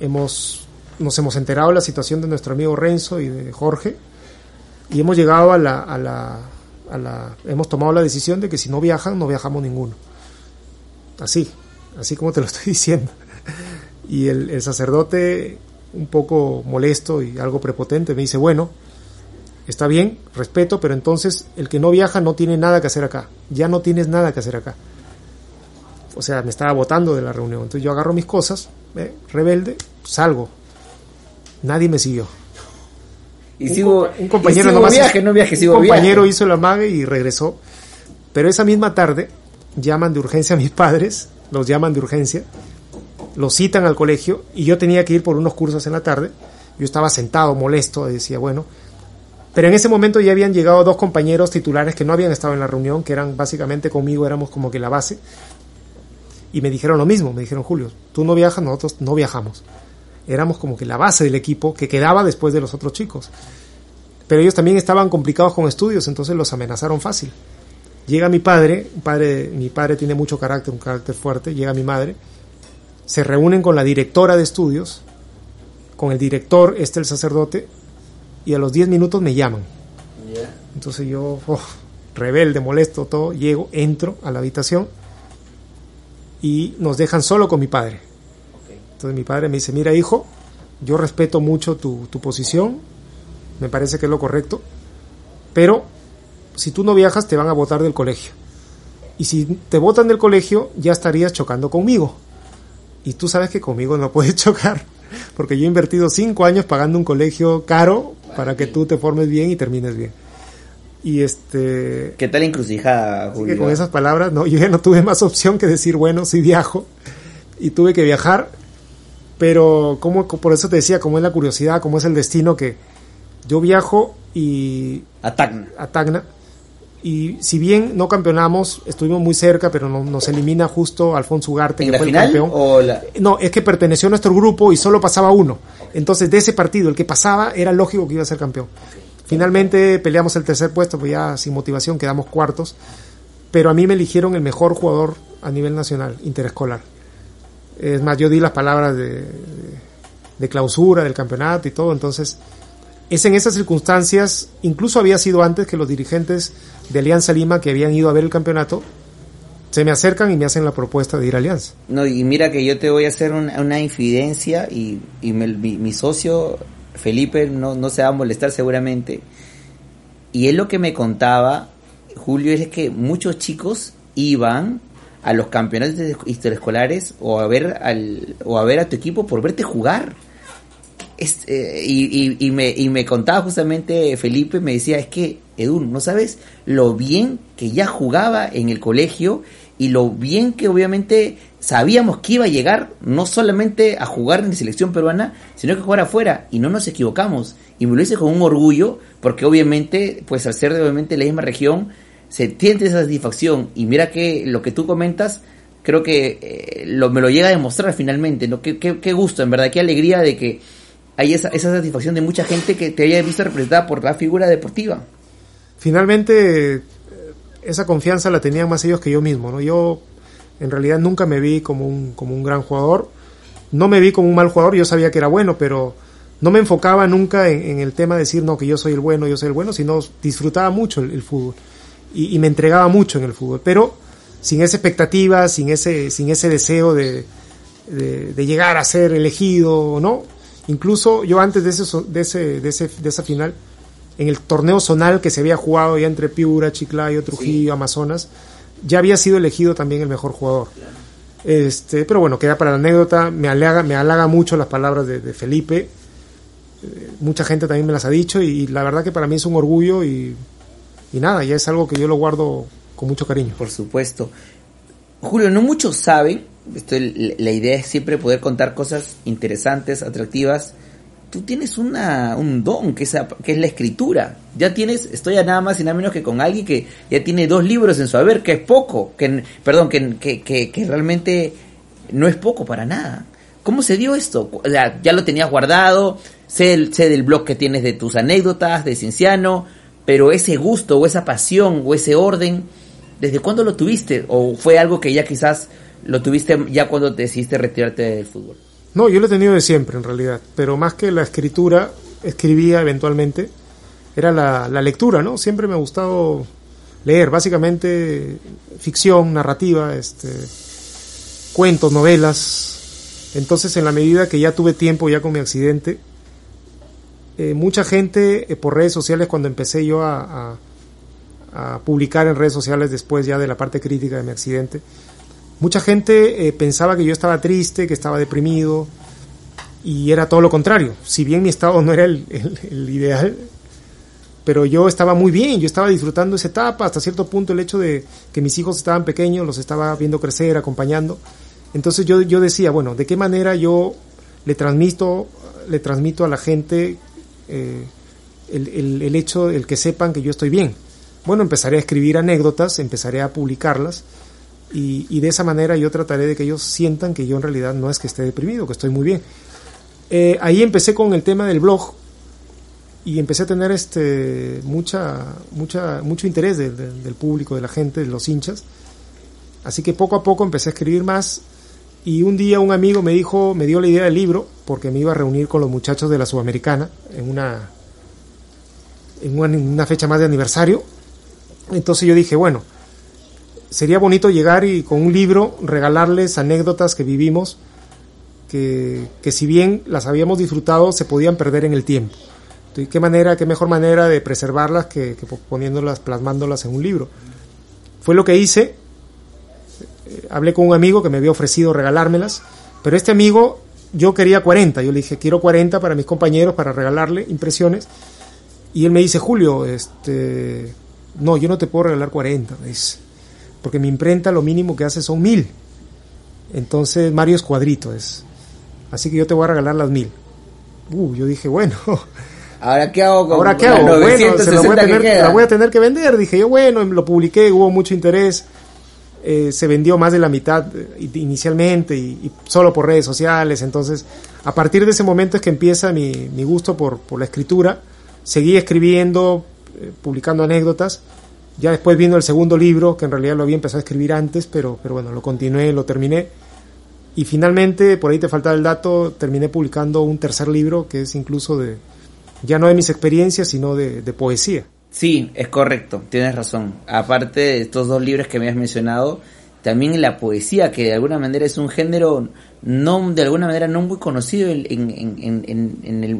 hemos, nos hemos enterado de la situación de nuestro amigo Renzo y de Jorge y hemos llegado a la, a la, a la, hemos tomado la decisión de que si no viajan, no viajamos ninguno. Así, así como te lo estoy diciendo. Y el, sacerdote, un poco molesto y algo prepotente, me dice, bueno, está bien, respeto, pero entonces el que no viaja no tiene nada que hacer acá. Ya no tienes nada que hacer acá. O sea, me estaba votando de la reunión. Entonces yo agarro mis cosas, rebelde, salgo. Nadie me siguió. Y un, sigo, un compañero no viaje, no viaje, sigo un compañero hizo la mague y regresó. Pero esa misma tarde llaman de urgencia a mis padres, los llaman de urgencia, los citan al colegio y yo tenía que ir por unos cursos en la tarde. Yo estaba sentado, molesto, decía, bueno, pero en ese momento ya habían llegado dos compañeros titulares que no habían estado en la reunión, que eran básicamente conmigo, éramos como que la base. Y me dijeron lo mismo, me dijeron, Julio, tú no viajas, nosotros no viajamos. Éramos como que la base del equipo que quedaba después de los otros chicos. Pero ellos también estaban complicados con estudios, entonces los amenazaron fácil. Llega mi padre, padre, mi padre tiene mucho carácter, un carácter fuerte, llega mi madre, se reúnen con la directora de estudios, con el director, este el sacerdote, y a los 10 minutos me llaman. Entonces yo, oh, rebelde, molesto, todo, llego, entro a la habitación y nos dejan solo con mi padre. Entonces mi padre me dice, mira hijo, yo respeto mucho tu, tu posición, me parece que es lo correcto, pero si tú no viajas te van a votar del colegio. Y si te votan del colegio ya estarías chocando conmigo. Y tú sabes que conmigo no puedes chocar, porque yo he invertido cinco años pagando un colegio caro para que tú te formes bien y termines bien. Y este... ¿Qué tal encrucijada, Julio? Que con esas palabras, no, yo ya no tuve más opción que decir, bueno, sí viajo. Y tuve que viajar, pero como, por eso te decía, como es la curiosidad, como es el destino, que yo viajo y... A Tacna. A Tacna. Y si bien no campeonamos, estuvimos muy cerca, pero no, nos elimina justo Alfonso Ugarte, que fue el campeón. No, es que perteneció a nuestro grupo y solo pasaba uno. Entonces, de ese partido, el que pasaba, era lógico que iba a ser campeón. Finalmente peleamos el tercer puesto, pues ya sin motivación quedamos cuartos. Pero a mí me eligieron el mejor jugador a nivel nacional, interescolar. Es más, yo di las palabras de, de clausura del campeonato y todo, entonces es en esas circunstancias, incluso había sido antes que los dirigentes de Alianza Lima que habían ido a ver el campeonato, se me acercan y me hacen la propuesta de ir a Alianza. No, y mira que yo te voy a hacer una, infidencia y, mi, socio Felipe no, no se va a molestar seguramente. Y él lo que me contaba, Julio, es que muchos chicos iban a los campeonatos interescolares o a ver al o a ver a tu equipo por verte jugar. Eh, y, me, y me contaba justamente Felipe, me decía, es que, Edu, ¿no sabes lo bien que ya jugaba en el colegio y lo bien que obviamente sabíamos que iba a llegar no solamente a jugar en la selección peruana, sino que jugar afuera y no nos equivocamos. Y me lo hice con un orgullo porque obviamente, pues al ser de obviamente la misma región, se tiene esa satisfacción y mira que lo que tú comentas, creo que eh, lo, me lo llega a demostrar finalmente, ¿no? Qué, qué, qué gusto, en verdad, qué alegría de que hay esa, esa satisfacción de mucha gente que te haya visto representada por la figura deportiva. finalmente esa confianza la tenían más ellos que yo mismo, ¿no? Yo en realidad nunca me vi como un, como un gran jugador, no me vi como un mal jugador, yo sabía que era bueno, pero no me enfocaba nunca en, el tema de decir, no, que yo soy el bueno, yo soy el bueno, sino disfrutaba mucho el, fútbol y, me entregaba mucho en el fútbol, pero sin esa expectativa, sin ese, sin ese deseo de, de, llegar a ser elegido, ¿no? Incluso yo antes de, ese, de, ese, de, ese, de esa final, en el torneo zonal que se había jugado ya entre Piura, Chiclayo, Trujillo, Amazonas, ya había sido elegido también el mejor jugador. Este, pero bueno, queda para la anécdota, me halaga, me halaga mucho las palabras de, Felipe, eh, mucha gente también me las ha dicho y, la verdad que para mí es un orgullo y, y nada, ya es algo que yo lo guardo con mucho cariño. Por supuesto. Julio, no muchos saben, esto, la idea es siempre poder contar cosas interesantes, atractivas, tú tienes una, un don, que es, que es la escritura. Ya tienes, estoy a nada más y nada menos que con alguien que ya tiene dos libros en su haber, que es poco, que, perdón, que, que, que, realmente no es poco para nada. ¿Cómo se dio esto? ya lo tenías guardado, sé, sé del blog que tienes de tus anécdotas, de Cienciano, pero ese gusto o esa pasión o ese orden, ¿desde cuándo lo tuviste? ¿O fue algo que ya quizás lo tuviste ya cuando decidiste retirarte del fútbol? No, yo lo he tenido de siempre en realidad, pero más que la escritura, escribía eventualmente, era la, lectura, ¿no? Siempre me ha gustado leer, básicamente ficción, narrativa, este, cuentos, novelas. Entonces, en la medida que ya tuve tiempo ya con mi accidente, eh, mucha gente eh, por redes sociales, cuando empecé yo a, publicar en redes sociales después ya de la parte crítica de mi accidente, Mucha gente eh, pensaba que yo estaba triste, que estaba deprimido, y era todo lo contrario. Si bien mi estado no era el, ideal, pero yo estaba muy bien, yo estaba disfrutando esa etapa, hasta cierto punto el hecho de que mis hijos estaban pequeños, los estaba viendo crecer, acompañando. Entonces yo, yo decía, bueno, ¿de qué manera yo le transmito, le transmito a la gente eh, el, el, hecho, el que sepan que yo estoy bien? Bueno, empezaré a escribir anécdotas, empezaré a publicarlas, y, de esa manera yo trataré de que ellos sientan que yo en realidad no es que esté deprimido, que estoy muy bien. Eh, ahí empecé con el tema del blog y empecé a tener este mucha mucha mucho interés del público, de la gente, de los hinchas. Así que poco a poco empecé a escribir más y un día un amigo me dijo, me dio la idea del libro porque me iba a reunir con los muchachos de la Sudamericana en una en una fecha más de aniversario. Entonces yo dije, bueno, sería bonito llegar y con un libro regalarles anécdotas que vivimos, que, que si bien las habíamos disfrutado, se podían perder en el tiempo. ¿Y qué manera, qué mejor manera de preservarlas que, poniéndolas, plasmándolas en un libro? Fue lo que hice. Eh, hablé con un amigo que me había ofrecido regalármelas, pero este amigo yo quería 40. Yo le dije, quiero 40 para mis compañeros, para regalarle impresiones. Y él me dice, Julio, este, no, yo no te puedo regalar 40. Me dice, porque mi imprenta lo mínimo que hace son mil. Entonces Mario es cuadrito, es. Así que yo te voy a regalar las mil. Uh, yo dije, bueno. ¿Ahora qué hago con ¿Ahora qué hago? Bueno, se la voy, a tener, la voy a tener que vender. Dije yo, bueno, lo publiqué, hubo mucho interés. Eh, se vendió más de la mitad eh, inicialmente y, solo por redes sociales. Entonces, a partir de ese momento es que empieza mi, gusto por, por la escritura. Seguí escribiendo, eh, publicando anécdotas ya después vino el segundo libro, que en realidad lo había empezado a escribir antes, pero, pero bueno, lo continué, lo terminé. Y finalmente, por ahí te faltaba el dato, terminé publicando un tercer libro que es incluso de, ya no de mis experiencias, sino de, poesía. Sí, es correcto, tienes razón. Aparte de estos dos libros que me has mencionado, también la poesía, que de alguna manera es un género no de alguna manera no muy conocido en,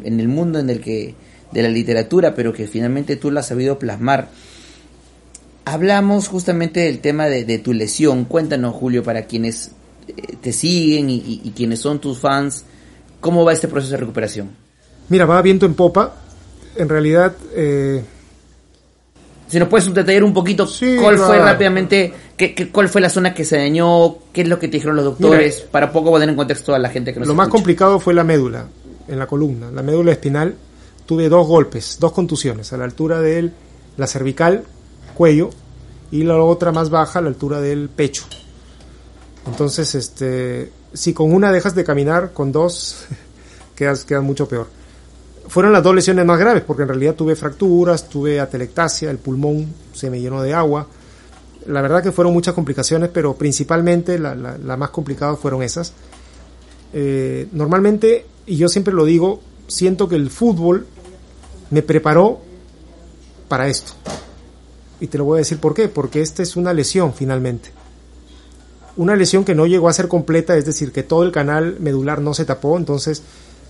el, mundo en el que de la literatura, pero que finalmente tú lo has sabido plasmar hablamos justamente del tema de, tu lesión. Cuéntanos, Julio, para quienes eh, te siguen y, quienes son tus fans, ¿cómo va este proceso de recuperación? Mira, va viento en popa. En realidad... Eh... Si nos puedes detallar un poquito cuál fue rápidamente, qué, cuál fue la zona que se dañó, qué es lo que te dijeron los doctores, para poco poner en contexto a la gente que nos Lo más complicado fue la médula, en la columna, la médula espinal. Tuve dos golpes, dos contusiones, a la altura de la cervical cuello y la otra más baja a la altura del pecho. Entonces, este, si con una dejas de caminar, con dos quedas, quedas mucho peor. Fueron las dos lesiones más graves, porque en realidad tuve fracturas, tuve atelectasia, el pulmón se me llenó de agua. La verdad que fueron muchas complicaciones, pero principalmente la, la, más complicada fueron esas. Eh, normalmente, y yo siempre lo digo, siento que el fútbol me preparó para esto. Y te lo voy a decir por qué, porque esta es una lesión finalmente. Una lesión que no llegó a ser completa, es decir, que todo el canal medular no se tapó, entonces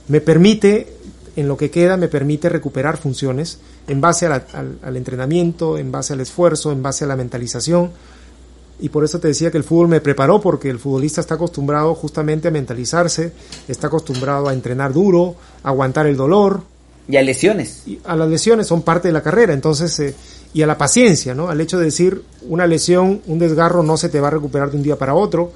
me permite, en lo que queda, me permite recuperar funciones en base al, entrenamiento, en base al esfuerzo, en base a la mentalización. Y por eso te decía que el fútbol me preparó, porque el futbolista está acostumbrado justamente a mentalizarse, está acostumbrado a entrenar duro, a aguantar el dolor. Y a lesiones. Y a las lesiones son parte de la carrera, entonces, eh, y a la paciencia, ¿no? Al hecho de decir, una lesión, un desgarro no se te va a recuperar de un día para otro,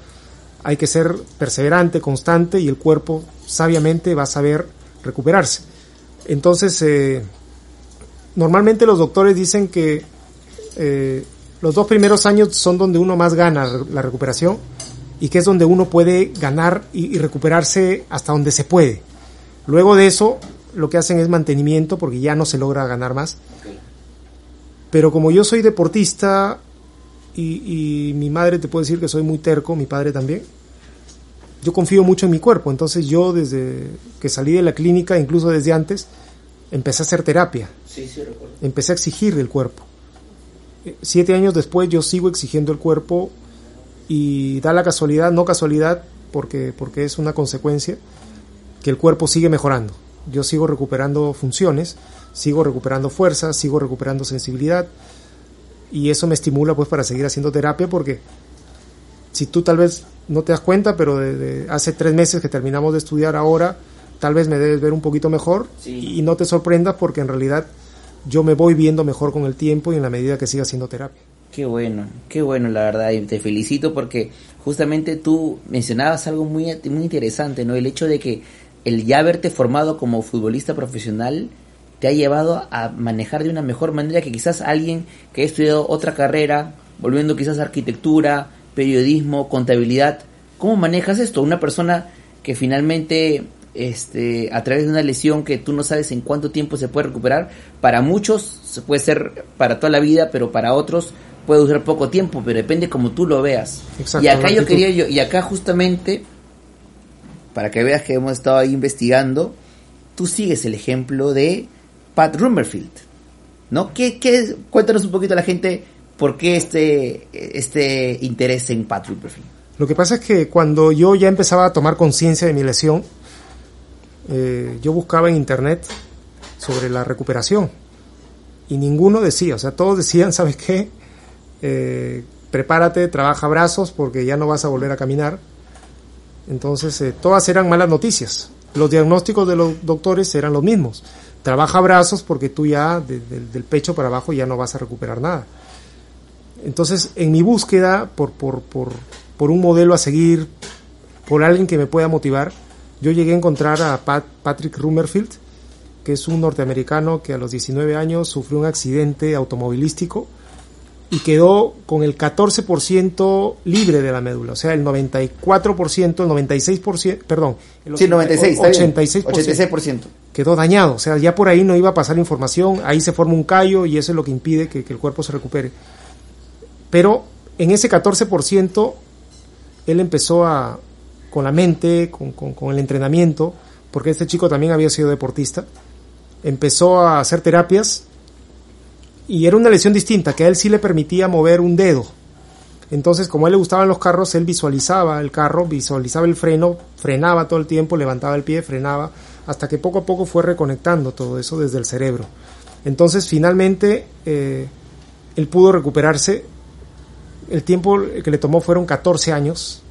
hay que ser perseverante, constante y el cuerpo sabiamente va a saber recuperarse. Entonces, eh, normalmente los doctores dicen que eh, los dos primeros años son donde uno más gana la recuperación y que es donde uno puede ganar y, recuperarse hasta donde se puede. Luego de eso, lo que hacen es mantenimiento porque ya no se logra ganar más. Pero como yo soy deportista y, mi madre te puede decir que soy muy terco, mi padre también, yo confío mucho en mi cuerpo. Entonces yo desde que salí de la clínica, incluso desde antes, empecé a hacer terapia. empecé a exigir del cuerpo. Eh, siete años después yo sigo exigiendo el cuerpo y da la casualidad, no casualidad, porque, porque es una consecuencia, que el cuerpo sigue mejorando. Yo sigo recuperando funciones, sigo recuperando fuerza, sigo recuperando sensibilidad y eso me estimula pues para seguir haciendo terapia porque si tú tal vez no te das cuenta, pero de, hace tres meses que terminamos de estudiar ahora, tal vez me debes ver un poquito mejor y no te sorprendas porque en realidad yo me voy viendo mejor con el tiempo y en la medida que siga haciendo terapia. Qué bueno, qué bueno la verdad y te felicito porque justamente tú mencionabas algo muy, muy interesante, ¿no? El hecho de que el ya haberte formado como futbolista profesional te ha llevado a manejar de una mejor manera que quizás alguien que ha estudiado otra carrera, volviendo quizás a arquitectura, periodismo, contabilidad. ¿Cómo manejas esto? Una persona que finalmente este, a través de una lesión que tú no sabes en cuánto tiempo se puede recuperar, para muchos puede ser para toda la vida, pero para otros puede durar poco tiempo, pero depende como tú lo veas. Y acá yo quería yo, y acá justamente, para que veas que hemos estado ahí investigando, tú sigues el ejemplo de Pat Rummerfield, ¿no? ¿Qué, qué, cuéntanos un poquito a la gente por qué este, este interés en Pat Rummerfield. Lo que pasa es que cuando yo ya empezaba a tomar conciencia de mi lesión, eh, yo buscaba en internet sobre la recuperación y ninguno decía, o sea, todos decían, ¿sabes qué? Eh, prepárate, trabaja brazos porque ya no vas a volver a caminar. Entonces, eh, todas eran malas noticias. Los diagnósticos de los doctores eran los mismos trabaja brazos porque tú ya del pecho para abajo ya no vas a recuperar nada. Entonces, en mi búsqueda por, por, por, por un modelo a seguir, por alguien que me pueda motivar, yo llegué a encontrar a Patrick Rummerfield, que es un norteamericano que a los 19 años sufrió un accidente automovilístico y quedó con el 14% libre de la médula, o sea, el 94%, el 96%, perdón, el sí, 96, 86%, 86%, quedó dañado, o sea, ya por ahí no iba a pasar información, ahí se forma un callo y eso es lo que impide que, el cuerpo se recupere. Pero en ese 14%, él empezó a, con la mente, con, con el entrenamiento, porque este chico también había sido deportista, empezó a hacer terapias y era una lesión distinta, que a él sí le permitía mover un dedo. Entonces, como a él le gustaban los carros, él visualizaba el carro, visualizaba el freno, frenaba todo el tiempo, levantaba el pie, frenaba, hasta que poco a poco fue reconectando todo eso desde el cerebro. Entonces, finalmente, eh, él pudo recuperarse. El tiempo que le tomó fueron 14 años.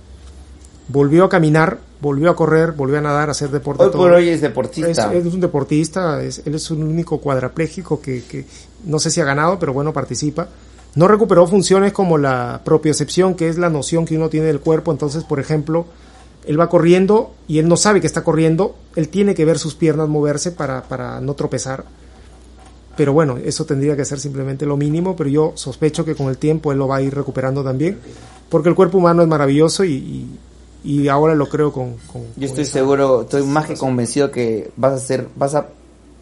Volvió a caminar, volvió a correr, volvió a nadar, a hacer deporte. Hoy por hoy es deportista. Es, es un deportista, él es un único cuadrapléjico que, que, no sé si ha ganado, pero bueno, participa. No recuperó funciones como la propiocepción, que es la noción que uno tiene del cuerpo. Entonces, por ejemplo, él va corriendo y él no sabe que está corriendo, él tiene que ver sus piernas moverse para, para no tropezar. Pero bueno, eso tendría que ser simplemente lo mínimo, pero yo sospecho que con el tiempo él lo va a ir recuperando también, porque el cuerpo humano es maravilloso y, ahora lo creo con... yo estoy seguro, estoy más que convencido que vas a ser, vas a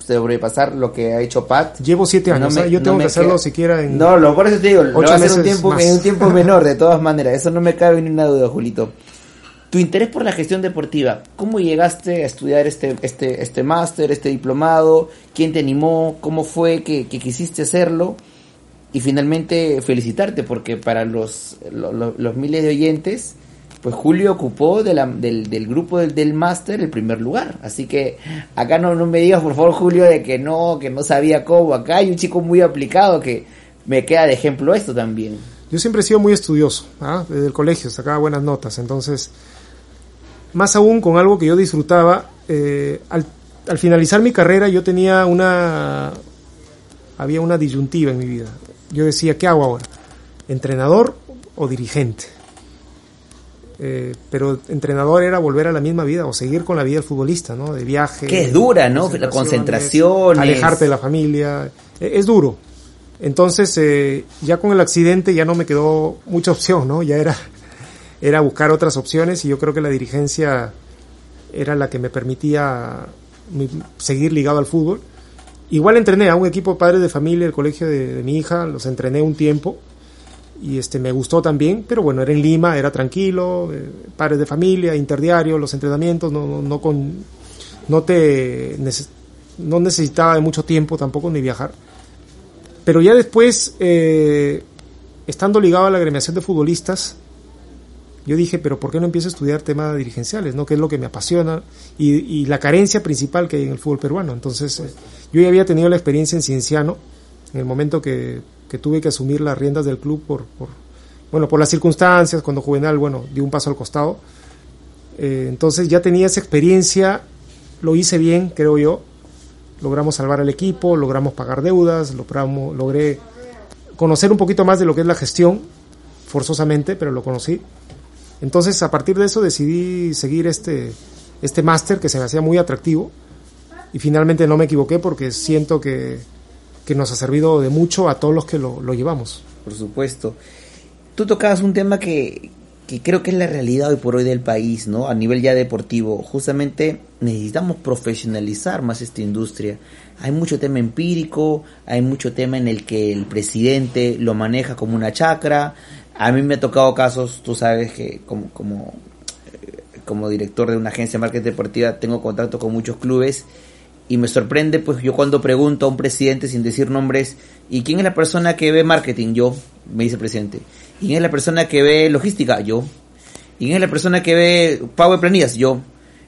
sobrepasar lo que ha hecho Pat. Llevo siete años, yo tengo que hacerlo siquiera en. No, lo, por eso te digo, lo voy a hacer un tiempo, en un tiempo menor, de todas maneras. Eso no me cabe ni una duda, Julito. Tu interés por la gestión deportiva, ¿cómo llegaste a estudiar este, este, este máster, este diplomado? ¿Quién te animó? ¿Cómo fue que, quisiste hacerlo? Y finalmente felicitarte porque para los, los miles de oyentes, pues Julio ocupó de del, del, grupo del, del máster el primer lugar. Así que acá no, no me digas, por favor, Julio, de que no, que no sabía cómo. Acá hay un chico muy aplicado que me queda de ejemplo esto también. Yo siempre he sido muy estudioso, ¿ah? desde el colegio sacaba buenas notas, entonces, más aún con algo que yo disfrutaba, eh, al, al finalizar mi carrera yo tenía una, había una disyuntiva en mi vida. Yo decía, ¿qué hago ahora? ¿Entrenador o dirigente? Eh, pero entrenador era volver a la misma vida o seguir con la vida del futbolista, ¿no? De viaje. Que es dura, ¿no? La concentración. Alejarte de la familia. Eh, es duro. Entonces, eh, ya con el accidente ya no me quedó mucha opción, ¿no? Ya era, era buscar otras opciones y yo creo que la dirigencia era la que me permitía seguir ligado al fútbol. Igual entrené a un equipo de padres de familia, el colegio de mi hija, los entrené un tiempo y este me gustó también, pero bueno, era en Lima, era tranquilo, eh, padres de familia, interdiario, los entrenamientos, no, no, con, no te no necesitaba de mucho tiempo tampoco ni viajar. Pero ya después, eh, estando ligado a la agremiación de futbolistas, yo dije, pero ¿por qué no empiezo a estudiar temas dirigenciales, no? Que es lo que me apasiona y, la carencia principal que hay en el fútbol peruano. Entonces, yo ya había tenido la experiencia en Cienciano, en el momento que que tuve que asumir las riendas del club por, bueno, por las circunstancias, cuando Juvenal, bueno, dio un paso al costado. Eh, entonces ya tenía esa experiencia, lo hice bien, creo yo. Logramos salvar al equipo, logramos pagar deudas, logramos, logré conocer un poquito más de lo que es la gestión, forzosamente, pero lo conocí. Entonces, a partir de eso decidí seguir este, este máster que se me hacía muy atractivo y finalmente no me equivoqué porque siento que, que nos ha servido de mucho a todos los que lo, llevamos. Por supuesto. Tú tocabas un tema que, que creo que es la realidad hoy por hoy del país, ¿no? A nivel ya deportivo. Justamente necesitamos profesionalizar más esta industria. Hay mucho tema empírico, hay mucho tema en el que el presidente lo maneja como una chacra. A mí me ha tocado casos, tú sabes que como, como, eh, como director de una agencia de marketing deportiva tengo contacto con muchos clubes y me sorprende, pues yo cuando pregunto a un presidente sin decir nombres, ¿y quién es la persona que ve marketing? Yo, me dice el presidente. ¿Y quién es la persona que ve logística? Yo. ¿Y quién es la persona que ve de planillas? Yo.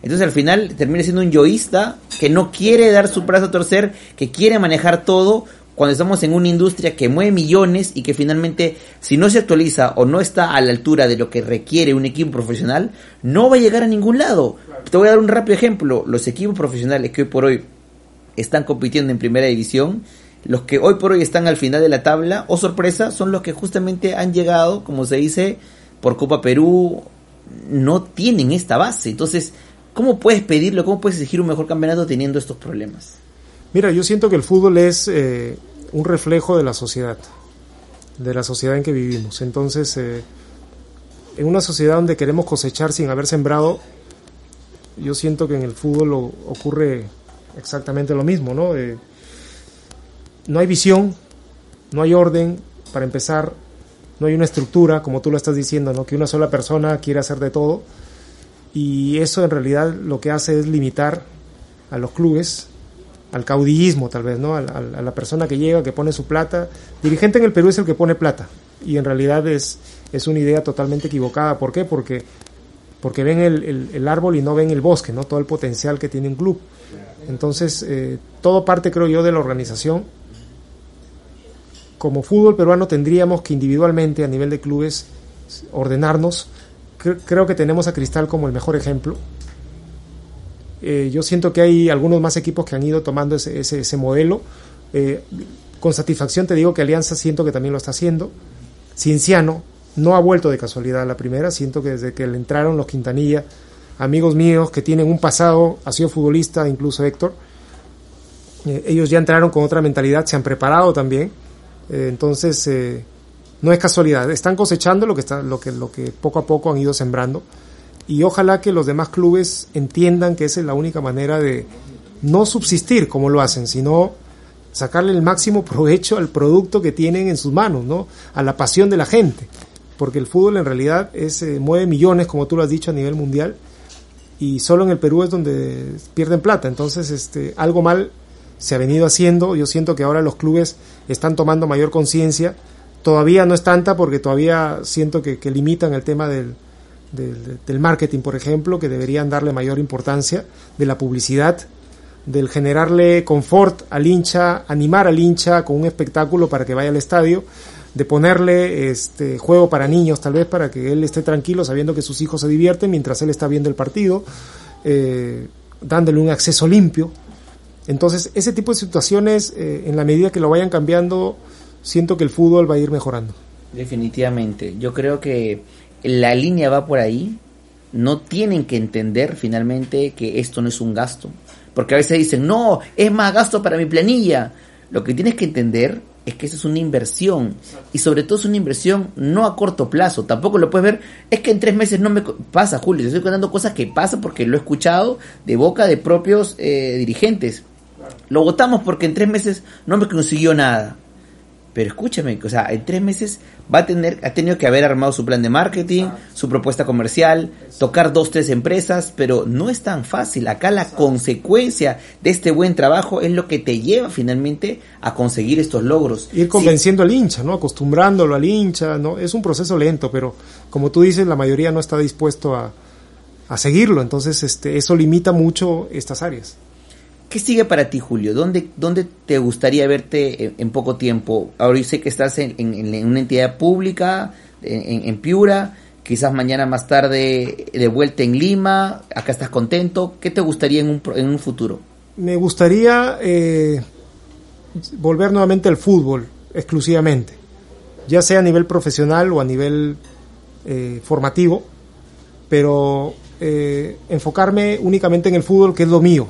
Entonces al final termina siendo un yoísta que no quiere dar su brazo a torcer, que quiere manejar todo cuando estamos en una industria que mueve millones y que finalmente si no se actualiza o no está a la altura de lo que requiere un equipo profesional, no va a llegar a ningún lado. Te voy a dar un rápido ejemplo. Los equipos profesionales que hoy por hoy están compitiendo en primera división, los que hoy por hoy están al final de la tabla, o sorpresa, son los que justamente han llegado, como se dice, por Copa Perú, no tienen esta base. Entonces, ¿cómo puedes pedirlo, cómo puedes exigir un mejor campeonato teniendo estos problemas? Mira, yo siento que el fútbol es eh, un reflejo de la sociedad, de la sociedad en que vivimos. Entonces, eh, en una sociedad donde queremos cosechar sin haber sembrado, yo siento que en el fútbol ocurre exactamente lo mismo, ¿no? Eh, no hay visión, no hay orden, para empezar, no hay una estructura, como tú lo estás diciendo, ¿no? Que una sola persona quiere hacer de todo. Y eso en realidad lo que hace es limitar a los clubes, al caudillismo tal vez, ¿no? A, la persona que llega, que pone su plata. Dirigente en el Perú es el que pone plata. Y en realidad es, es una idea totalmente equivocada. ¿Por qué? Porque porque ven el, árbol y no ven el bosque, ¿no? Todo el potencial que tiene un club. Entonces, eh, todo parte, creo yo, de la organización. Como fútbol peruano tendríamos que individualmente, a nivel de clubes, ordenarnos. creo que tenemos a Cristal como el mejor ejemplo. Eh, yo siento que hay algunos más equipos que han ido tomando ese, ese, modelo. Eh, con satisfacción te digo que Alianza siento que también lo está haciendo. Cienciano no ha vuelto de casualidad a la primera, siento que desde que le entraron los Quintanilla, amigos míos que tienen un pasado, ha sido futbolista, incluso Héctor, eh, ellos ya entraron con otra mentalidad, se han preparado también, entonces no es casualidad, están cosechando lo que, está, lo, que, lo que poco a poco han ido sembrando y ojalá que los demás clubes entiendan que esa es la única manera de, no subsistir como lo hacen, sino sacarle el máximo provecho al producto que tienen en sus manos, ¿no? A la pasión de la gente, porque el fútbol en realidad es eh, mueve millones, como tú lo has dicho a nivel mundial, y solo en el Perú es donde pierden plata, entonces este algo mal se ha venido haciendo, yo siento que ahora los clubes están tomando mayor conciencia, todavía no es tanta porque todavía siento que, limitan el tema del, del marketing, por ejemplo, que deberían darle mayor importancia, de la publicidad, del generarle confort al hincha, animar al hincha con un espectáculo para que vaya al estadio, de ponerle este juego para niños tal vez para que él esté tranquilo sabiendo que sus hijos se divierten mientras él está viendo el partido, eh, dándole un acceso limpio. Entonces, ese tipo de situaciones, eh, en la medida que lo vayan cambiando, siento que el fútbol va a ir mejorando. Definitivamente. Yo creo que la línea va por ahí. No tienen que entender finalmente que esto no es un gasto, porque a veces dicen, no, es más gasto para mi planilla. Lo que tienes que entender es que eso es una inversión. Y sobre todo es una inversión no a corto plazo. Tampoco lo puedes ver, es que en tres meses no me pasa, Julio. Te estoy contando cosas que pasan porque lo he escuchado de boca de propios eh, dirigentes. Lo votamos porque en tres meses no me consiguió nada. Pero escúchame, o sea, en tres meses va a tener, ha tenido que haber armado su plan de marketing, su propuesta comercial, tocar dos, tres empresas, pero no es tan fácil. Acá la consecuencia de este buen trabajo es lo que te lleva finalmente a conseguir estos logros. Ir convenciendo al hincha, ¿no? Acostumbrándolo al hincha, ¿no? Es un proceso lento, pero como tú dices, la mayoría no está dispuesto a, a seguirlo, entonces este, eso limita mucho estas áreas. ¿Qué sigue para ti, Julio? ¿Dónde, dónde te gustaría verte en, poco tiempo? Ahora yo sé que estás en, una entidad pública, en, Piura, quizás mañana más tarde de vuelta en Lima, acá estás contento. ¿Qué te gustaría en un, un futuro? Me gustaría eh, volver nuevamente al fútbol exclusivamente, ya sea a nivel profesional o a nivel eh, formativo, pero eh, enfocarme únicamente en el fútbol, que es lo mío,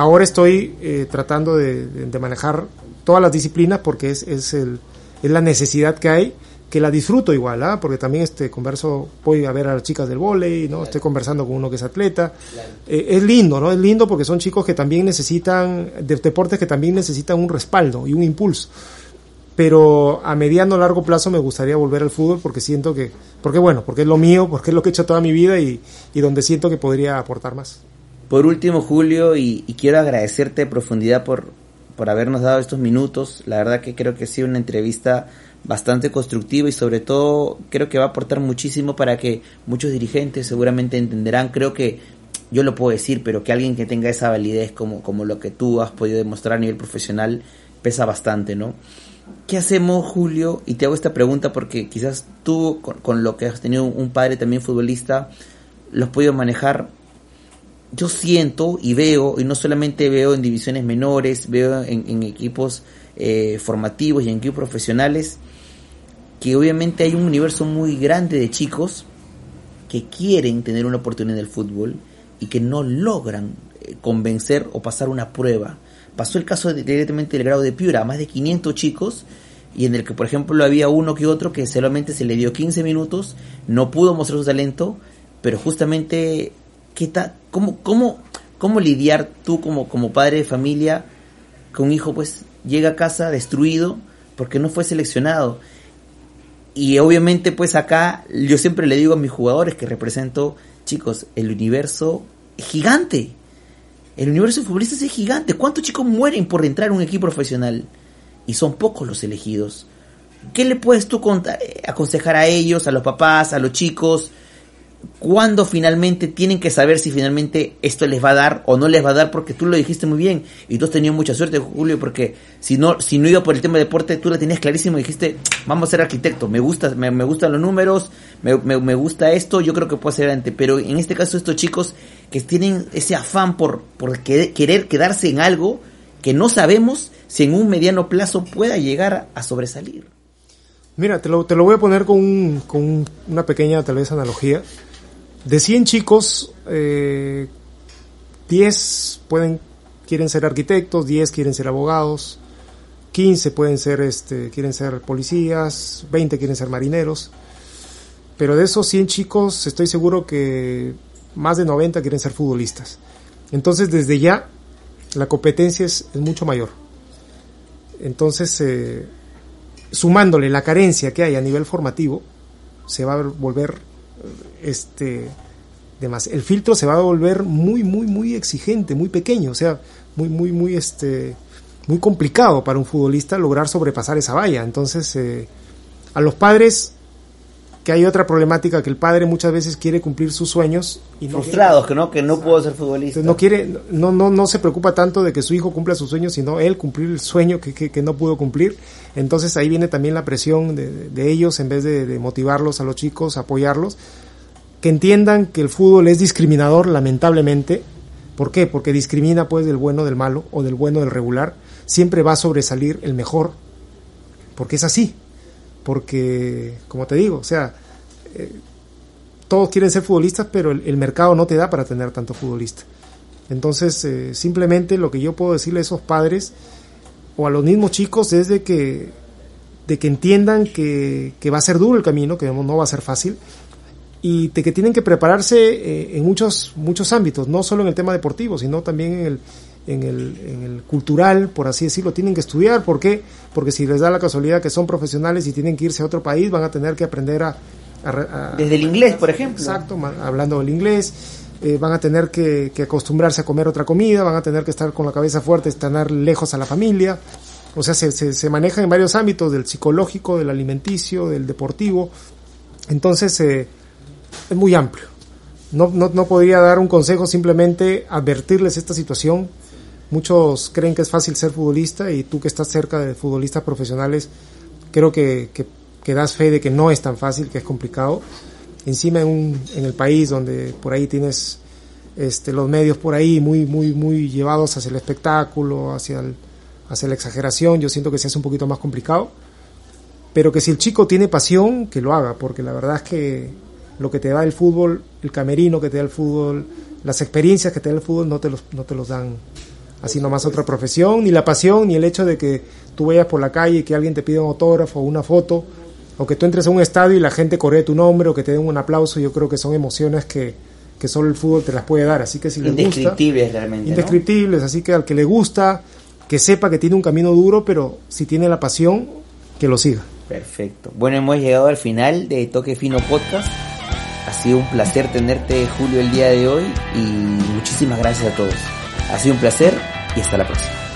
Ahora estoy eh, tratando de, manejar todas las disciplinas porque es, es, el, es la necesidad que hay, que la disfruto igual, ¿ah? porque también este, converso, voy a ver a las chicas del vóley, ¿no? estoy conversando con uno que es atleta. Eh, es lindo, ¿no? Es lindo porque son chicos que también necesitan, de deportes que también necesitan un respaldo y un impulso pero a mediano largo plazo me gustaría volver al fútbol porque siento que, porque bueno, porque es lo mío, porque es lo que he hecho toda mi vida y, y donde siento que podría aportar más. Por último, Julio, y, quiero agradecerte de profundidad por, por habernos dado estos minutos. La verdad que creo que ha sido una entrevista bastante constructiva y sobre todo creo que va a aportar muchísimo para que muchos dirigentes seguramente entenderán. Creo que yo lo puedo decir, pero que alguien que tenga esa validez como, como lo que tú has podido demostrar a nivel profesional pesa bastante, ¿no? ¿Qué hacemos, Julio? Y te hago esta pregunta porque quizás tú, con, lo que has tenido un padre también futbolista, lo has manejar yo siento y veo, y no solamente veo en divisiones menores, veo en, equipos eh, formativos y en equipos profesionales, que obviamente hay un universo muy grande de chicos que quieren tener una oportunidad en el fútbol y que no logran eh, convencer o pasar una prueba. Pasó el caso directamente del grado de Piura, más de 500 chicos, y en el que por ejemplo había uno que otro que solamente se le dio 15 minutos, no pudo mostrar su talento, pero justamente ¿qué cómo, cómo, ¿Cómo lidiar tú como, como padre de familia con un hijo pues llega a casa destruido porque no fue seleccionado? Y obviamente pues acá yo siempre le digo a mis jugadores que represento, chicos, el universo gigante. El universo de futbolistas es gigante. ¿Cuántos chicos mueren por entrar en un equipo profesional? Y son pocos los elegidos. ¿Qué le puedes tú eh, aconsejar a ellos, a los papás, a los chicos? Cuándo finalmente tienen que saber si finalmente esto les va a dar o no les va a dar, porque tú lo dijiste muy bien y tú has tenido mucha suerte, Julio, porque si no, si no iba por el tema de deporte, tú la tenías clarísimo y dijiste, vamos a ser arquitecto, me gusta, me, gustan los números, me, me, gusta esto, yo creo que puedo ser adelante, pero en este caso estos chicos que tienen ese afán por, por querer quedarse en algo que no sabemos si en un mediano plazo pueda llegar a sobresalir. Mira, te lo, te lo voy a poner con, con una pequeña tal vez analogía. De 100 chicos, eh, 10 pueden, quieren ser arquitectos, 10 quieren ser abogados, 15 pueden ser, este, quieren ser policías, 20 quieren ser marineros. Pero de esos 100 chicos, estoy seguro que más de 90 quieren ser futbolistas. Entonces, desde ya, la competencia es, mucho mayor. Entonces, eh, sumándole la carencia que hay a nivel formativo, se va a volver este el filtro se va a volver muy muy muy exigente, muy pequeño, o sea, muy muy muy este muy complicado para un futbolista lograr sobrepasar esa valla. Entonces, eh, a los padres que hay otra problemática que el padre muchas veces quiere cumplir sus sueños y frustrados que no que no puedo ser futbolista. No quiere no no no se preocupa tanto de que su hijo cumpla sus sueños sino él cumplir el sueño que, que, no pudo cumplir. Entonces ahí viene también la presión de, de ellos en vez de, de, motivarlos a los chicos apoyarlos. Que entiendan que el fútbol es discriminador lamentablemente. ¿por qué? porque discrimina pues del bueno del malo o del bueno del regular. Siempre va a sobresalir el mejor porque es así porque, como te digo, o sea, eh, todos quieren ser futbolistas, pero el, mercado no te da para tener tanto futbolista. Entonces, eh, simplemente lo que yo puedo decirle a esos padres o a los mismos chicos es de que, de que entiendan que, va a ser duro el camino, que no va a ser fácil, y de que tienen que prepararse eh, en muchos, muchos ámbitos, no solo en el tema deportivo, sino también en el, en el, en el cultural, por así decirlo, tienen que estudiar. ¿Por qué? Porque si les da la casualidad que son profesionales y tienen que irse a otro país, van a tener que aprender a... Desde el inglés, por ejemplo. Exacto, hablando del inglés. Eh, van a tener que, acostumbrarse a comer otra comida, van a tener que estar con la cabeza fuerte, estar lejos a la familia. O sea, se, se, se maneja en varios ámbitos, del psicológico, del alimenticio, del deportivo. Entonces, eh, es muy amplio. No, no, no podría dar un consejo, simplemente advertirles esta situación, Muchos creen que es fácil ser futbolista y tú que estás cerca de futbolistas profesionales, creo que, que, das fe de que no es tan fácil, que es complicado. Encima en, un, en el país donde por ahí tienes este, los medios por ahí muy, muy, muy llevados hacia el espectáculo, hacia, hacia la exageración, yo siento que se hace un poquito más complicado. Pero que si el chico tiene pasión, que lo haga, porque la verdad es que lo que te da el fútbol, el camerino que te da el fútbol, las experiencias que te da el fútbol no te los, no te los dan así nomás otra profesión, ni la pasión, ni el hecho de que tú vayas por la calle y que alguien te pida un autógrafo o una foto, o que tú entres a un estadio y la gente corre tu nombre o que te den un aplauso, yo creo que son emociones que, que solo el fútbol te las puede dar, así que si les gusta... realmente. Indescriptibles, así que al que le gusta, que sepa que tiene un camino duro, pero si tiene la pasión, que lo siga. Perfecto. Bueno, hemos llegado al final de Toque Fino Podcast. Ha sido un placer tenerte, Julio, el día de hoy y muchísimas gracias a todos. Ha sido un placer y hasta la próxima.